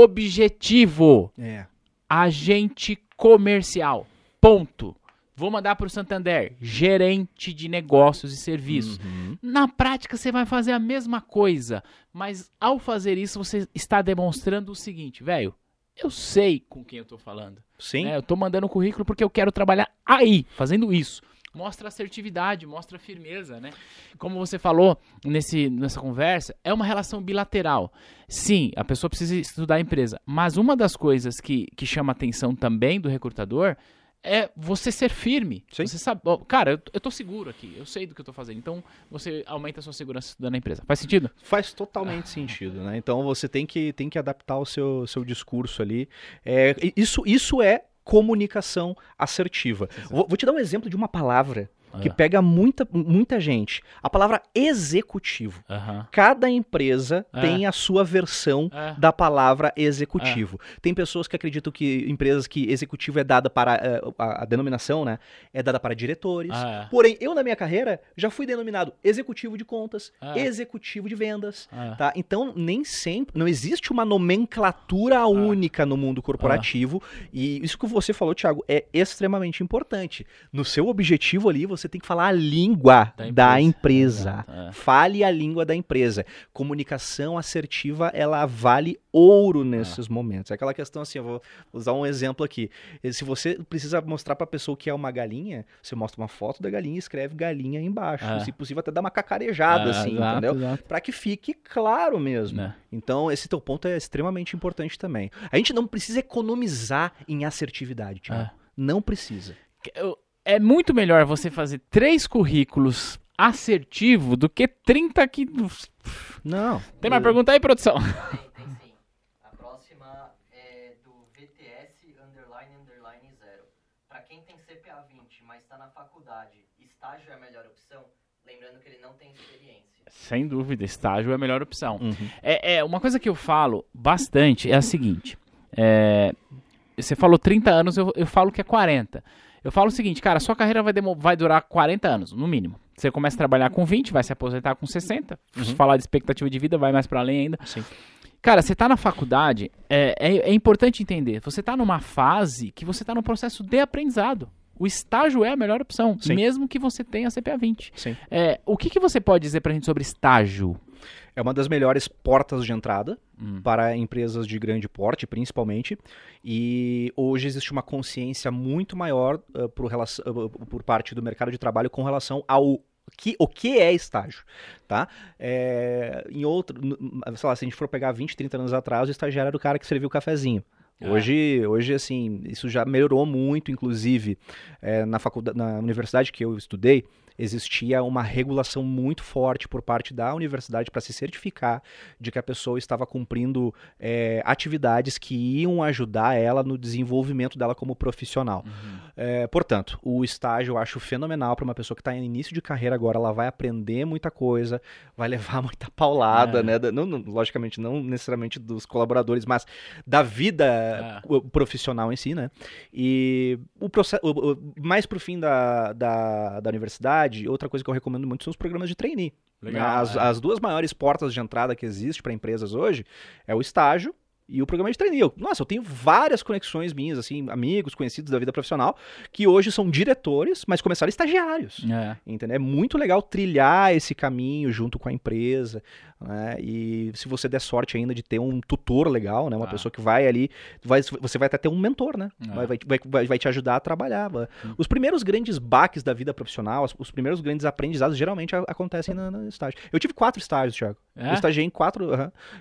Objetivo: É. agente comercial. Ponto. Vou mandar pro Santander, gerente de negócios e serviços. Uhum. Na prática você vai fazer a mesma coisa, mas ao fazer isso você está demonstrando o seguinte, velho, eu sei com quem eu tô falando. Sim. né? Eu tô mandando o currículo porque eu quero trabalhar aí, fazendo isso. Mostra assertividade, mostra firmeza, né? Como você falou nesse, nessa conversa, é uma relação bilateral. Sim, a pessoa precisa estudar a empresa, mas uma das coisas que, que chama atenção também do recrutador é você ser firme. Sim. Você sabe, cara, eu, eu tô seguro aqui, eu sei do que eu tô fazendo, então você aumenta a sua segurança estudando a empresa. Faz sentido? Faz totalmente sentido, né? Então você tem que, tem que adaptar o seu, seu discurso ali. É, isso, isso é comunicação assertiva. Vou, vou te dar um exemplo de uma palavra que Ah. pega muita, muita gente. A palavra executivo. Cada empresa É. tem a sua versão É. da palavra executivo. Tem pessoas que acreditam que empresas que executivo é dada para a, a denominação, né? É dada para diretores. Ah, Porém, eu na minha carreira já fui denominado executivo de contas, executivo de vendas, tá? Então, nem sempre, não existe uma nomenclatura única no mundo corporativo, e isso que você falou, Thiago, é extremamente importante. No seu objetivo ali, você tem que falar a língua Da da, empresa. empresa. Exato, é. Fale a língua da empresa. Comunicação assertiva, ela vale ouro nesses momentos. É aquela questão assim, eu vou usar um exemplo aqui. Se você precisa mostrar pra pessoa que é uma galinha, você mostra uma foto da galinha e escreve galinha embaixo. É. Se possível, até dá uma cacarejada, Ah, assim, exato, entendeu? Pra que fique claro mesmo. Né? Então, esse teu ponto é extremamente importante também. A gente não precisa economizar em assertividade, Thiago. É. Não precisa. eu- é muito melhor você fazer três currículos assertivo do que 30 que. Não. Tem mais pergunta aí, produção? Tem, tem sim. A próxima é do VTS underline underline zero. Pra quem tem CPA 20, mas está na faculdade, estágio é a melhor opção? Lembrando que ele não tem experiência. Sem dúvida, estágio é a melhor opção. Uhum. É, é, uma coisa que eu falo bastante é a seguinte: é, você falou 30 anos, eu, eu falo que é 40. Eu falo o seguinte, cara, sua carreira vai, vai durar 40 anos, no mínimo. Você começa a trabalhar com 20, vai se aposentar com 60. Se falar de expectativa de vida, vai mais pra além ainda. Sim. Cara, você tá na faculdade, é, é, é importante entender. Você tá numa fase que você tá no processo de aprendizado. O estágio é a melhor opção, Sim. mesmo que você tenha CPA 20. Sim. É, o que, que você pode dizer pra gente sobre estágio? É uma das melhores portas de entrada Hum. para empresas de grande porte, principalmente. E hoje existe uma consciência muito maior uh, por, relação- uh, por parte do mercado de trabalho com relação ao que, o que é estágio, tá? É, em outro, sei lá, se a gente for pegar 20, 30 anos atrás, o estagiário era o cara que serviu o cafezinho. É. Hoje, hoje, assim, isso já melhorou muito, inclusive, é, na faculdade, na universidade que eu estudei, existia uma regulação muito forte por parte da universidade para se certificar de que a pessoa estava cumprindo é, atividades que iam ajudar ela no desenvolvimento dela como profissional. Uhum. É, portanto, o estágio eu acho fenomenal para uma pessoa que está em início de carreira agora. Ela vai aprender muita coisa, vai levar [laughs] muita paulada, É. né? da- não- não- logicamente, não necessariamente dos colaboradores, mas da vida É. o- profissional em si, né? E o processo, mais pro fim da, da, da universidade, outra coisa que eu recomendo muito são os programas de trainee. Legal? As, é. as duas maiores portas de entrada que existe para empresas hoje é o estágio e o programa de trainee. Eu- Nossa, eu tenho várias conexões minhas, assim, amigos, conhecidos da vida profissional, que hoje são diretores, mas começaram estagiários. É. Entendeu? É muito legal trilhar esse caminho junto com a empresa, né? E se você der sorte ainda de ter um tutor legal, né? Uma Ah. pessoa que vai ali, vai- você vai até ter um mentor, né? Ah. Vai, vai, vai- vai- te ajudar a trabalhar. vai- Os primeiros grandes baques da vida profissional, os, os primeiros grandes aprendizados, geralmente acontecem na- no, estágio. Eu tive quatro estágios, Thiago. É? Eu estagiei em quatro.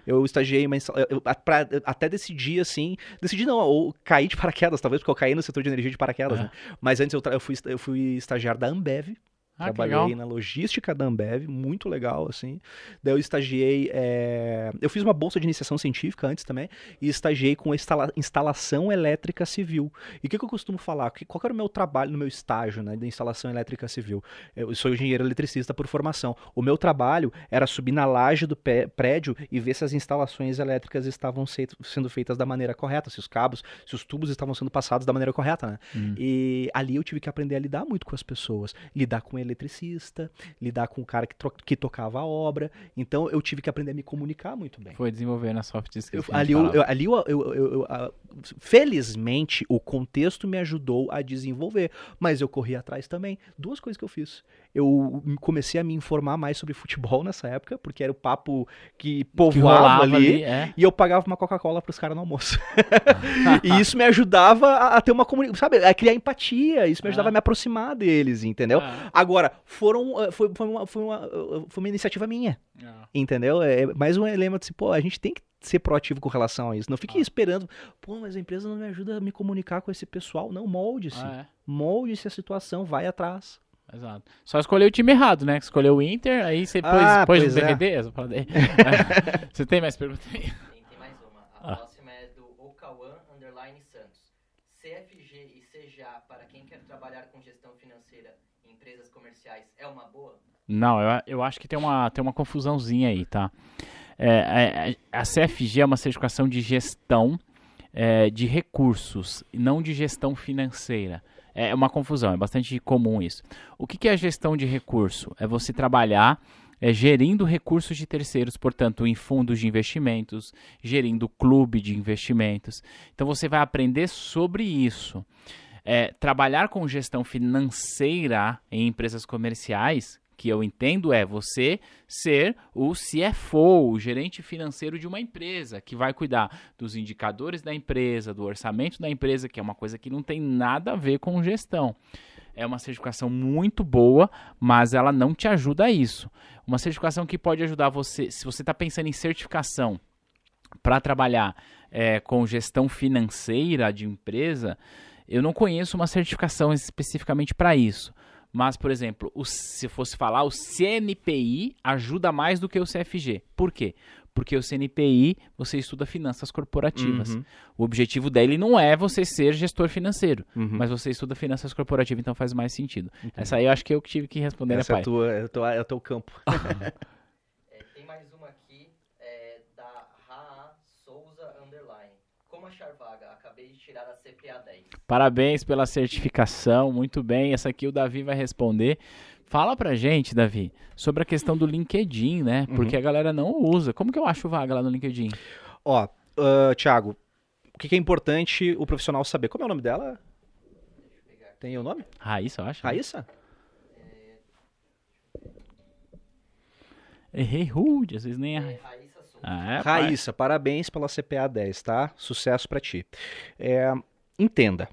Eu estagiei eu- pra- até decidir, assim. Decidi não, ou cair de [laughs] paraquedas, talvez, porque eu caí no setor de energia de paraquedas, É. né? Mas antes eu, eu, fui, eu fui estagiário da Ambev. Ah, Trabalhei na logística da Ambev, muito legal, assim. Daí eu estagiei. é, Eu fiz uma bolsa de iniciação científica antes também, e estagiei com instala- instalação elétrica civil. E o que, que eu costumo falar? Que- Qual era o meu trabalho no meu estágio né, de instalação elétrica civil? Eu sou engenheiro eletricista por formação. O meu trabalho era subir na laje do pé- prédio e ver se as instalações elétricas estavam se- sendo feitas da maneira correta, se os cabos, se os tubos estavam sendo passados da maneira correta, né? Hum. E ali eu tive que aprender a lidar muito com as pessoas, lidar com eletricista, lidar com o cara que, que tocava a obra. Então eu tive que aprender a me comunicar muito bem. Foi desenvolvendo a soft skills. Eu- que ali eu, eu- ali eu, eu- a- felizmente o contexto me ajudou a desenvolver, mas eu corri atrás também. Duas coisas que eu fiz. Eu comecei a me informar mais sobre futebol [laughs] nessa época, porque era o papo que que povoava rolava ali. ali, é. E eu pagava uma Coca-Cola pros caras no almoço. [laughs] e isso me ajudava a, a ter uma comunicação, sabe? A criar empatia. Isso me ajudava Ah. a me aproximar deles, entendeu? Ah, Agora, foram, eh, foi, foi, uma, foi, uma, eh, foi uma iniciativa minha, ah. entendeu? É mais um elemento assim, pô, a gente tem que ser proativo com relação a isso. Não fique Ah. esperando, pô, mas a empresa não me ajuda a me comunicar com esse pessoal. Não, molde-se. Ah, é. Molde-se a situação, vai atrás. Exato. Só escolheu o time errado, né? Escolheu o Inter, aí você pôs, Ah, pôs no é. DVD. É. [laughs] Você tem mais perguntas aí? Tem, tem mais uma. A Ah. próxima é do Okawan Underline Santos. CFG e CGA para quem quer trabalhar com gestão financeira empresas comerciais é uma boa? Não, eu, eu acho que tem uma, tem uma confusãozinha aí, tá? É, é, a CFG é uma certificação de gestão é, de recursos, não de gestão financeira. É uma confusão, é bastante comum isso. O que, que é gestão de recurso? É você trabalhar é, gerindo recursos de terceiros, portanto, em fundos de investimentos, gerindo clube de investimentos. Então você vai aprender sobre isso. É, trabalhar com gestão financeira em empresas comerciais, que eu entendo é você ser o CFO, o gerente financeiro de uma empresa, que vai cuidar dos indicadores da empresa, do orçamento da empresa, que é uma coisa que não tem nada a ver com gestão. É uma certificação muito boa, mas ela não te ajuda a isso. Uma certificação que pode ajudar você, se você está pensando em certificação para trabalhar é, com gestão financeira de empresa, eu não conheço uma certificação especificamente para isso. Mas, por exemplo, o- se fosse falar, o CNPI ajuda mais do que o CFG. Por quê? Porque o CNPI você estuda finanças corporativas. Uhum, O objetivo dele não é você ser gestor financeiro, uhum. mas você estuda finanças corporativas, então faz mais sentido. Essa aí eu acho que eu que tive que responder, Essa né, é, pai? tua, é, tua, é o teu campo. [laughs] É, tem mais uma aqui é, da Raa Souza Underline. Como achar vaga? Acabei de tirar a CPA 10. Parabéns pela certificação, muito bem. Essa aqui o Davi vai responder. Fala pra gente, Davi, sobre a questão do LinkedIn, né? Porque a galera não usa. Como que eu acho vaga lá no LinkedIn? Ó, ah, Thiago, o que, que é importante o profissional saber? Como é o nome dela? Deixa eu pegar aqui. Tem o nome? Raíssa, eu acho. Raíssa? Errei rude, às vezes nem é. Ah, é, pai. Raíssa, parabéns pela CPA 10, tá? Sucesso pra ti. É, entenda.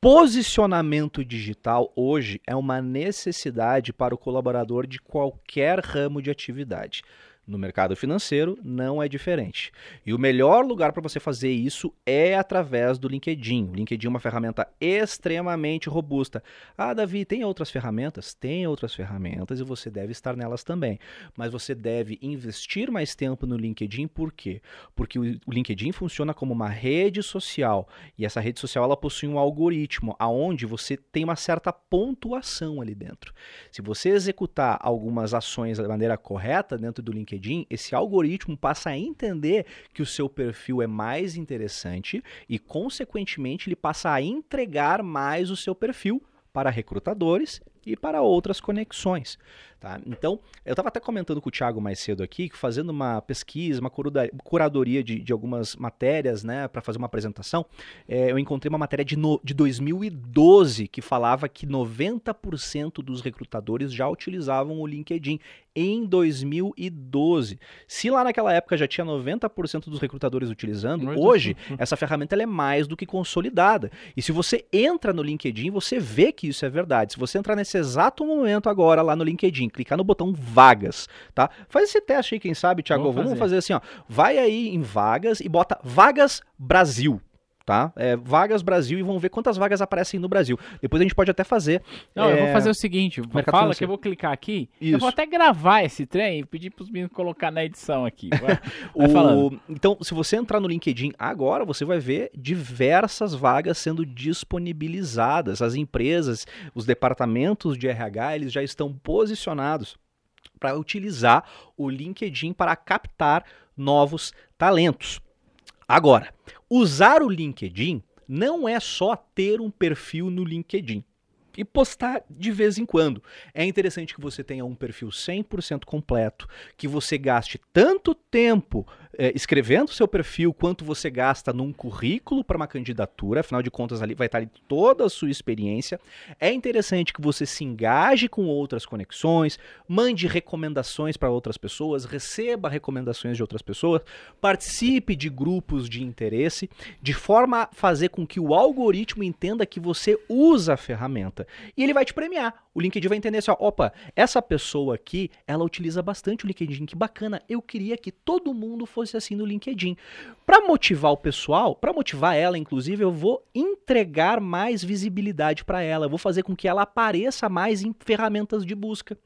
Posicionamento digital hoje é uma necessidade para o colaborador de qualquer ramo de atividade. No mercado financeiro não é diferente. E o melhor lugar para você fazer isso é através do LinkedIn. O LinkedIn é uma ferramenta extremamente robusta. Ah, Davi, tem outras ferramentas? Tem outras ferramentas e você deve estar nelas também. Mas você deve investir mais tempo no LinkedIn, por quê? Porque o LinkedIn funciona como uma rede social e essa rede social ela possui um algoritmo aonde você tem uma certa pontuação ali dentro. Se você executar algumas ações da maneira correta dentro do LinkedIn, LinkedIn, esse algoritmo passa a entender que o seu perfil é mais interessante e, consequentemente, ele passa a entregar mais o seu perfil para recrutadores e para outras conexões. Tá? Então, eu estava até comentando com o Thiago mais cedo aqui, que fazendo uma pesquisa, uma curadoria de, de algumas matérias, né, para fazer uma apresentação, é, eu encontrei uma matéria de, no, de 2012 que falava que 90% dos recrutadores já utilizavam o LinkedIn em 2012. Se lá naquela época já tinha 90% dos recrutadores utilizando, Mas hoje essa ferramenta é mais do que consolidada. E se você entra no LinkedIn, você vê que isso é verdade. Se você entrar nesse exato momento agora lá no LinkedIn, clicar no botão vagas, tá? Faz esse teste aí, quem sabe, Thiago. Vamos fazer. Vamos fazer assim, ó. Vai aí em vagas e bota vagas Brasil tá? É, vagas Brasil e vamos ver quantas vagas aparecem no Brasil. Depois a gente pode até fazer. Não, é... eu vou é, fazer o seguinte: fala financeiro. que eu vou clicar aqui. Isso. Eu vou até gravar esse trem e pedir para os meninos colocar na edição aqui. Vai, [laughs] vai o... Então, se você entrar no LinkedIn agora, você vai ver diversas vagas sendo disponibilizadas. As empresas, os departamentos de RH, eles já estão posicionados para utilizar o LinkedIn para captar novos talentos. Agora, usar o LinkedIn não é só ter um perfil no LinkedIn e postar de vez em quando. É interessante que você tenha um perfil 100% completo, que você gaste tanto tempo é, escrevendo seu perfil quanto você gasta num currículo para uma candidatura, afinal de contas ali vai estar ali toda a sua experiência. É interessante que você se engaje com outras conexões, mande recomendações para outras pessoas, receba recomendações de outras pessoas, participe de grupos de interesse, de forma a fazer com que o algoritmo entenda que você usa a ferramenta e ele vai te premiar. O LinkedIn vai entender assim, ó, opa, essa pessoa aqui, ela utiliza bastante o LinkedIn, que bacana. Eu queria que todo mundo fosse assim no LinkedIn. Para motivar o pessoal, para motivar ela, inclusive, eu vou entregar mais visibilidade para ela. Eu vou fazer com que ela apareça mais em ferramentas de busca.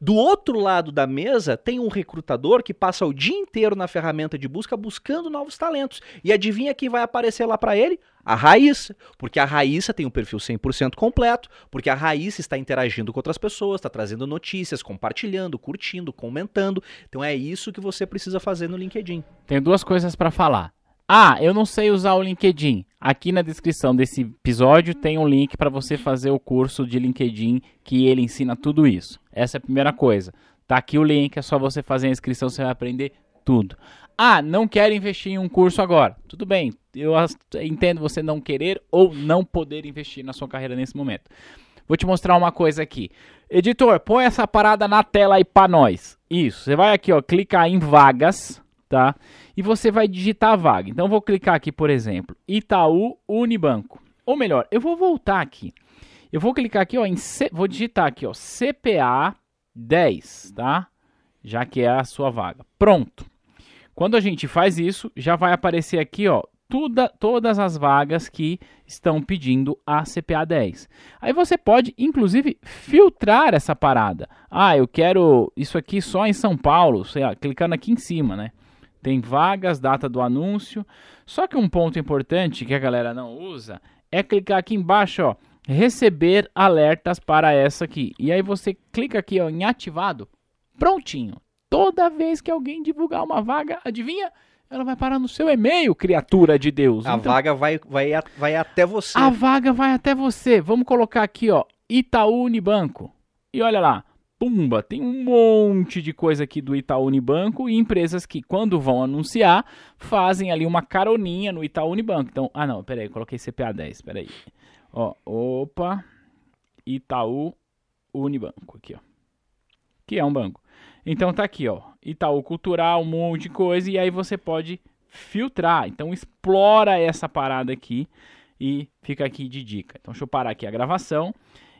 Do outro lado da mesa, tem um recrutador que passa o dia inteiro na ferramenta de busca buscando novos talentos. E adivinha quem vai aparecer lá para ele? A Raíssa, porque a Raíssa tem um perfil 100% completo, porque a Raíssa está interagindo com outras pessoas, está trazendo notícias, compartilhando, curtindo, comentando. Então é isso que você precisa fazer no LinkedIn. Tenho duas coisas para falar. Ah, eu não sei usar o LinkedIn. Aqui na descrição desse episódio tem um link para você fazer o curso de LinkedIn que ele ensina tudo isso. Essa é a primeira coisa. Tá aqui o link, é só você fazer a inscrição, você vai aprender tudo. Ah, não quero investir em um curso agora. Tudo bem, eu entendo você não querer ou não poder investir na sua carreira nesse momento. Vou te mostrar uma coisa aqui. Editor, põe essa parada na tela aí para nós. Isso, você vai aqui, ó, clicar em vagas, tá? E você vai digitar a vaga. Então vou clicar aqui, por exemplo, Itaú Unibanco. Ou melhor, eu vou voltar aqui. Eu vou clicar aqui, ó, em C... vou digitar aqui, ó, CPA 10, tá? Já que é a sua vaga. Pronto. Quando a gente faz isso, já vai aparecer aqui, ó, tuda, todas as vagas que estão pedindo a CPA 10. Aí você pode, inclusive, filtrar essa parada. Ah, eu quero isso aqui só em São Paulo, sei lá, clicando aqui em cima, né? Tem vagas, data do anúncio. Só que um ponto importante que a galera não usa é clicar aqui embaixo, ó, receber alertas para essa aqui. E aí você clica aqui ó, em ativado, prontinho toda vez que alguém divulgar uma vaga, adivinha? Ela vai parar no seu e-mail, criatura de Deus. A então, vaga vai, vai, vai até você. A vaga vai até você. Vamos colocar aqui, ó, Itaú Unibanco. E olha lá, pumba, tem um monte de coisa aqui do Itaú Unibanco e empresas que, quando vão anunciar, fazem ali uma caroninha no Itaú Unibanco. Então, ah não, peraí, coloquei CPA 10, peraí. Ó, opa, Itaú Unibanco, aqui, ó. Que é um banco. Então tá aqui, ó, Itaú Cultural, um monte de coisa, e aí você pode filtrar. Então explora essa parada aqui e fica aqui de dica. Então deixa eu parar aqui a gravação.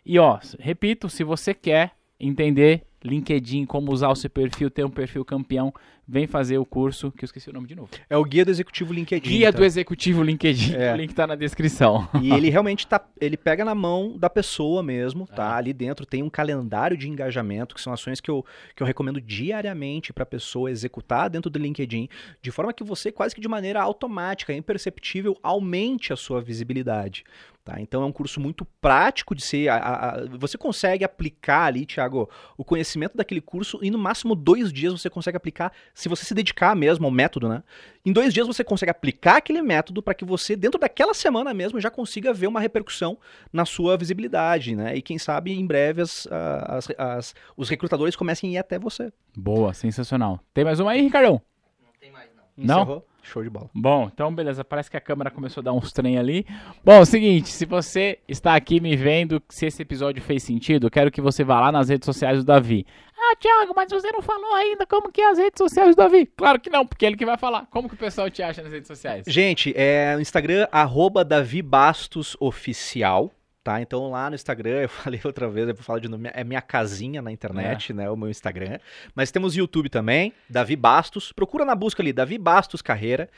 E ó, repito, se você quer entender LinkedIn, como usar o seu perfil, ter um perfil campeão, vem fazer o curso, que eu esqueci o nome de novo. É o Guia do Executivo LinkedIn. Guia tá? do Executivo LinkedIn, É. [laughs] o link tá na descrição. E ele realmente tá, ele pega na mão da pessoa mesmo, tá? Ali dentro tem um calendário de engajamento, que são ações que eu, que eu recomendo diariamente para a pessoa executar dentro do LinkedIn, de forma que você quase que de maneira automática, imperceptível, aumente a sua visibilidade. Tá? Então é um curso muito prático de ser. a- a- você consegue aplicar ali, Thiago, o conhecimento daquele curso e no máximo dois dias você consegue aplicar, se você se dedicar mesmo ao método, né? Em dois dias você consegue aplicar aquele método para que você, dentro daquela semana mesmo, já consiga ver uma repercussão na sua visibilidade, né? E quem sabe em breve as, as- as- os recrutadores comecem a ir até você. Boa, sensacional. Tem mais uma aí, Ricardão? Não tem mais, não. Não? Show de bola. Bom, então beleza, parece que a câmera começou a dar uns trem ali. Bom, é o seguinte, se você está aqui me vendo, se esse episódio fez sentido, eu quero que você vá lá nas redes sociais do Davi. Ah, Thiago, mas você não falou ainda como que é as redes sociais do Davi. Claro que não, porque é ele que vai falar. Como que o pessoal te acha nas redes sociais? Gente, é no Instagram, arroba Davi Bastos Oficial. Tá, então lá no Instagram, [laughs] eu falei outra vez, eu vou falar de novo, é minha casinha na internet, né, o meu Instagram. Mas temos YouTube também, Davi Bastos. Procura na busca ali, Davi Bastos Carreira.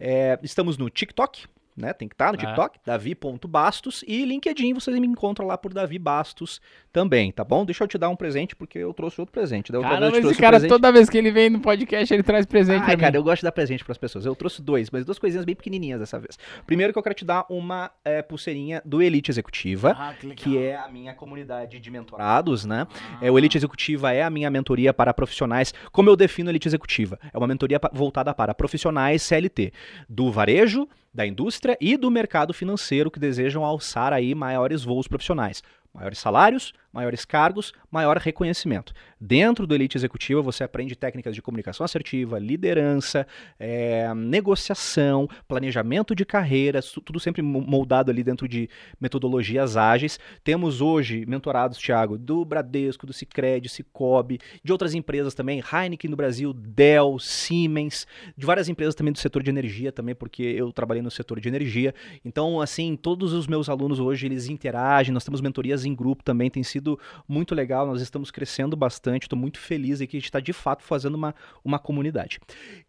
É, estamos no TikTok, né, tem que estar no É. TikTok, Davi.bastos. E LinkedIn, vocês me encontram lá por Davi Bastos também, tá bom? Deixa eu te dar um presente, porque eu trouxe outro presente. Da outra vez eu Caramba, te esse cara, presente. toda vez que ele vem no podcast, ele traz presente Ai, cara, mim. eu gosto de dar presente pras pessoas. Eu trouxe dois, mas duas coisinhas bem pequenininhas dessa vez. Primeiro que eu quero te dar uma é, pulseirinha do Elite Executiva, Ah, que que é a minha comunidade de mentorados, né? Ah. É, o Elite Executiva é a minha mentoria para profissionais. Como eu defino Elite Executiva? É uma mentoria voltada para profissionais CLT do varejo, da indústria e do mercado financeiro que desejam alçar aí maiores voos profissionais. Maiores salários, maiores cargos, maior reconhecimento. Dentro do Elite Executiva, você aprende técnicas de comunicação assertiva, liderança, é, negociação, planejamento de carreira, tudo sempre mo- moldado ali dentro de metodologias ágeis. Temos hoje mentorados, Thiago, do Bradesco, do Cicred, Cicobi, de outras empresas também, Heineken no Brasil, Dell, Siemens, de várias empresas também do setor de energia também, porque eu trabalhei no setor de energia. Então, assim, todos os meus alunos hoje, eles interagem, nós temos mentorias em grupo também, tem sido muito legal, nós estamos crescendo bastante, estou muito feliz aqui, a gente está de fato fazendo uma, uma comunidade.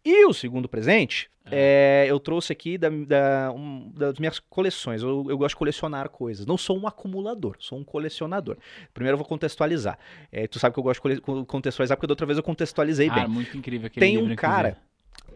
E o segundo presente, é, eu trouxe aqui da- da- um- das minhas coleções. Eu, eu gosto de colecionar coisas. Não sou um acumulador, sou um colecionador. Primeiro eu vou contextualizar. É, tu sabe que eu gosto de contextualizar, porque da outra vez eu contextualizei Cara, bem. muito incrível aquele Tem livro, um cara.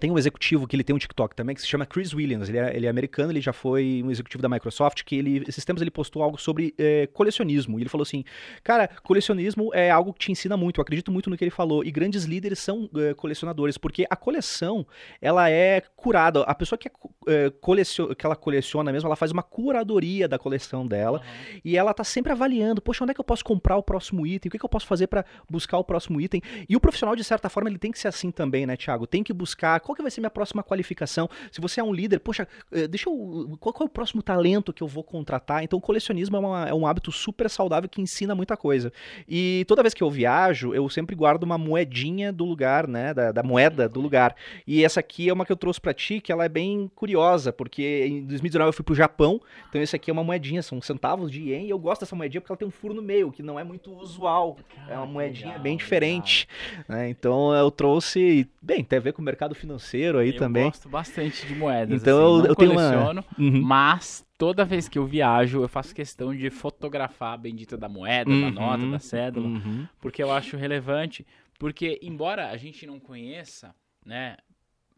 Tem um executivo que ele tem um TikTok também que se chama Chris Williams. Ele é, ele é americano, ele já foi um executivo da Microsoft. Que ele, esses tempos ele postou algo sobre eh, colecionismo. E ele falou assim: Cara, colecionismo é algo que te ensina muito. Eu acredito muito no que ele falou. E grandes líderes são eh, colecionadores, porque a coleção ela é curada. A pessoa que, é, eh, coleciona, que ela coleciona mesmo, ela faz uma curadoria da coleção dela. E ela tá sempre avaliando, poxa, onde é que eu posso comprar o próximo item? O que, que eu posso fazer para buscar o próximo item? E o profissional, de certa forma, ele tem que ser assim também, né, Thiago? Tem que buscar qual que vai ser minha próxima qualificação. Se você é um líder, poxa, eh, deixa eu. Qual, qual é o próximo talento que eu vou contratar? Então, o colecionismo é, uma- é um hábito super saudável que ensina muita coisa. E toda vez que eu viajo, eu sempre guardo uma moedinha do lugar, né? Da, da moeda do lugar. E essa aqui é uma que eu trouxe pra ti, que ela é bem curiosa, porque em 2019 eu fui pro Japão, então esse aqui é uma moedinha, são centavos de ien, e eu gosto dessa moedinha porque ela tem um furo no meio, que não é muito usual. É uma moedinha bem diferente. né? Então eu trouxe, bem, tem a ver com o mercado financeiro aí eu também. gosto bastante de moedas. Então assim, eu- não eu tenho uma- Uhum. mas toda vez que eu viajo, eu faço questão de fotografar a bendita da moeda, da Uhum, nota, da cédula, Uhum. porque eu acho relevante. Porque, embora a gente não conheça, né?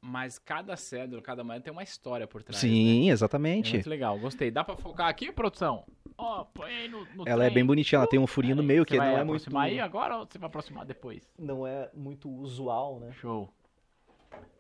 Mas cada cédula, cada moeda tem uma história por trás. né? Sim, É exatamente. muito legal, gostei. Dá pra focar aqui, produção? Ó, põe aí no, no Ela é trem. bem bonitinha, ela tem um furinho no meio Você que vai não é muito aproximar aí agora ou você vai aproximar depois? não é muito usual, né? Show.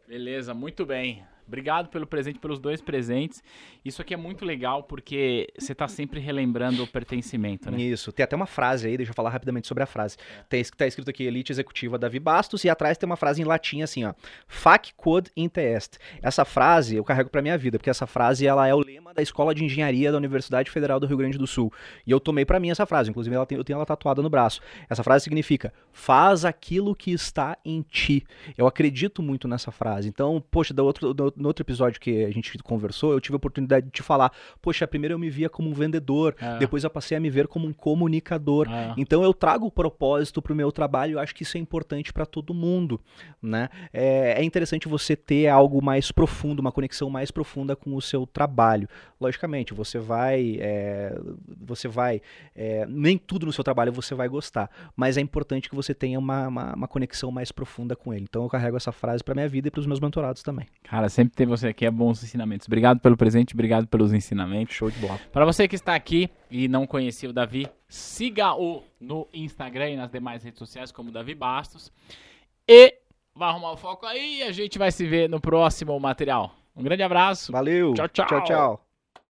Beleza, muito bem. Obrigado pelo presente, pelos dois presentes. Isso aqui é muito legal porque você tá sempre relembrando o pertencimento, né? Isso. Tem até uma frase aí, deixa eu falar rapidamente sobre a frase. Tem, tá escrito aqui, Elite Executiva Davi Bastos, e atrás tem uma frase em latim assim, ó. Fac quod inte est. Essa frase eu carrego pra minha vida, porque essa frase ela é o lema da Escola de Engenharia da Universidade Federal do Rio Grande do Sul. E eu tomei pra mim essa frase, inclusive tem- eu tenho ela tatuada no braço. Essa frase significa: faz aquilo que está em ti. Eu acredito muito nessa frase. Então, poxa, da, outro, da no outro episódio que a gente conversou, eu tive a oportunidade de te falar, poxa, primeiro eu me via como um vendedor, É. depois eu passei a me ver como um comunicador. É. Então eu trago o propósito pro meu trabalho, eu acho que isso é importante para todo mundo, né? É, é interessante você ter algo mais profundo, uma conexão mais profunda com o seu trabalho. Logicamente, você vai, é, você vai, é, nem tudo no seu trabalho você vai gostar, mas é importante que você tenha uma, uma, uma conexão mais profunda com ele. Então eu carrego essa frase para minha vida e para os meus mentorados também. Cara, sempre ter você aqui é bons ensinamentos. Obrigado pelo presente, obrigado pelos ensinamentos. Show de bola. Para você que está aqui e não conhecia o Davi, siga-o no Instagram e nas demais redes sociais como Davi Bastos. E vai arrumar o foco aí e a gente vai se ver no próximo material. Um grande abraço. Valeu. Tchau, tchau. Tchau, tchau.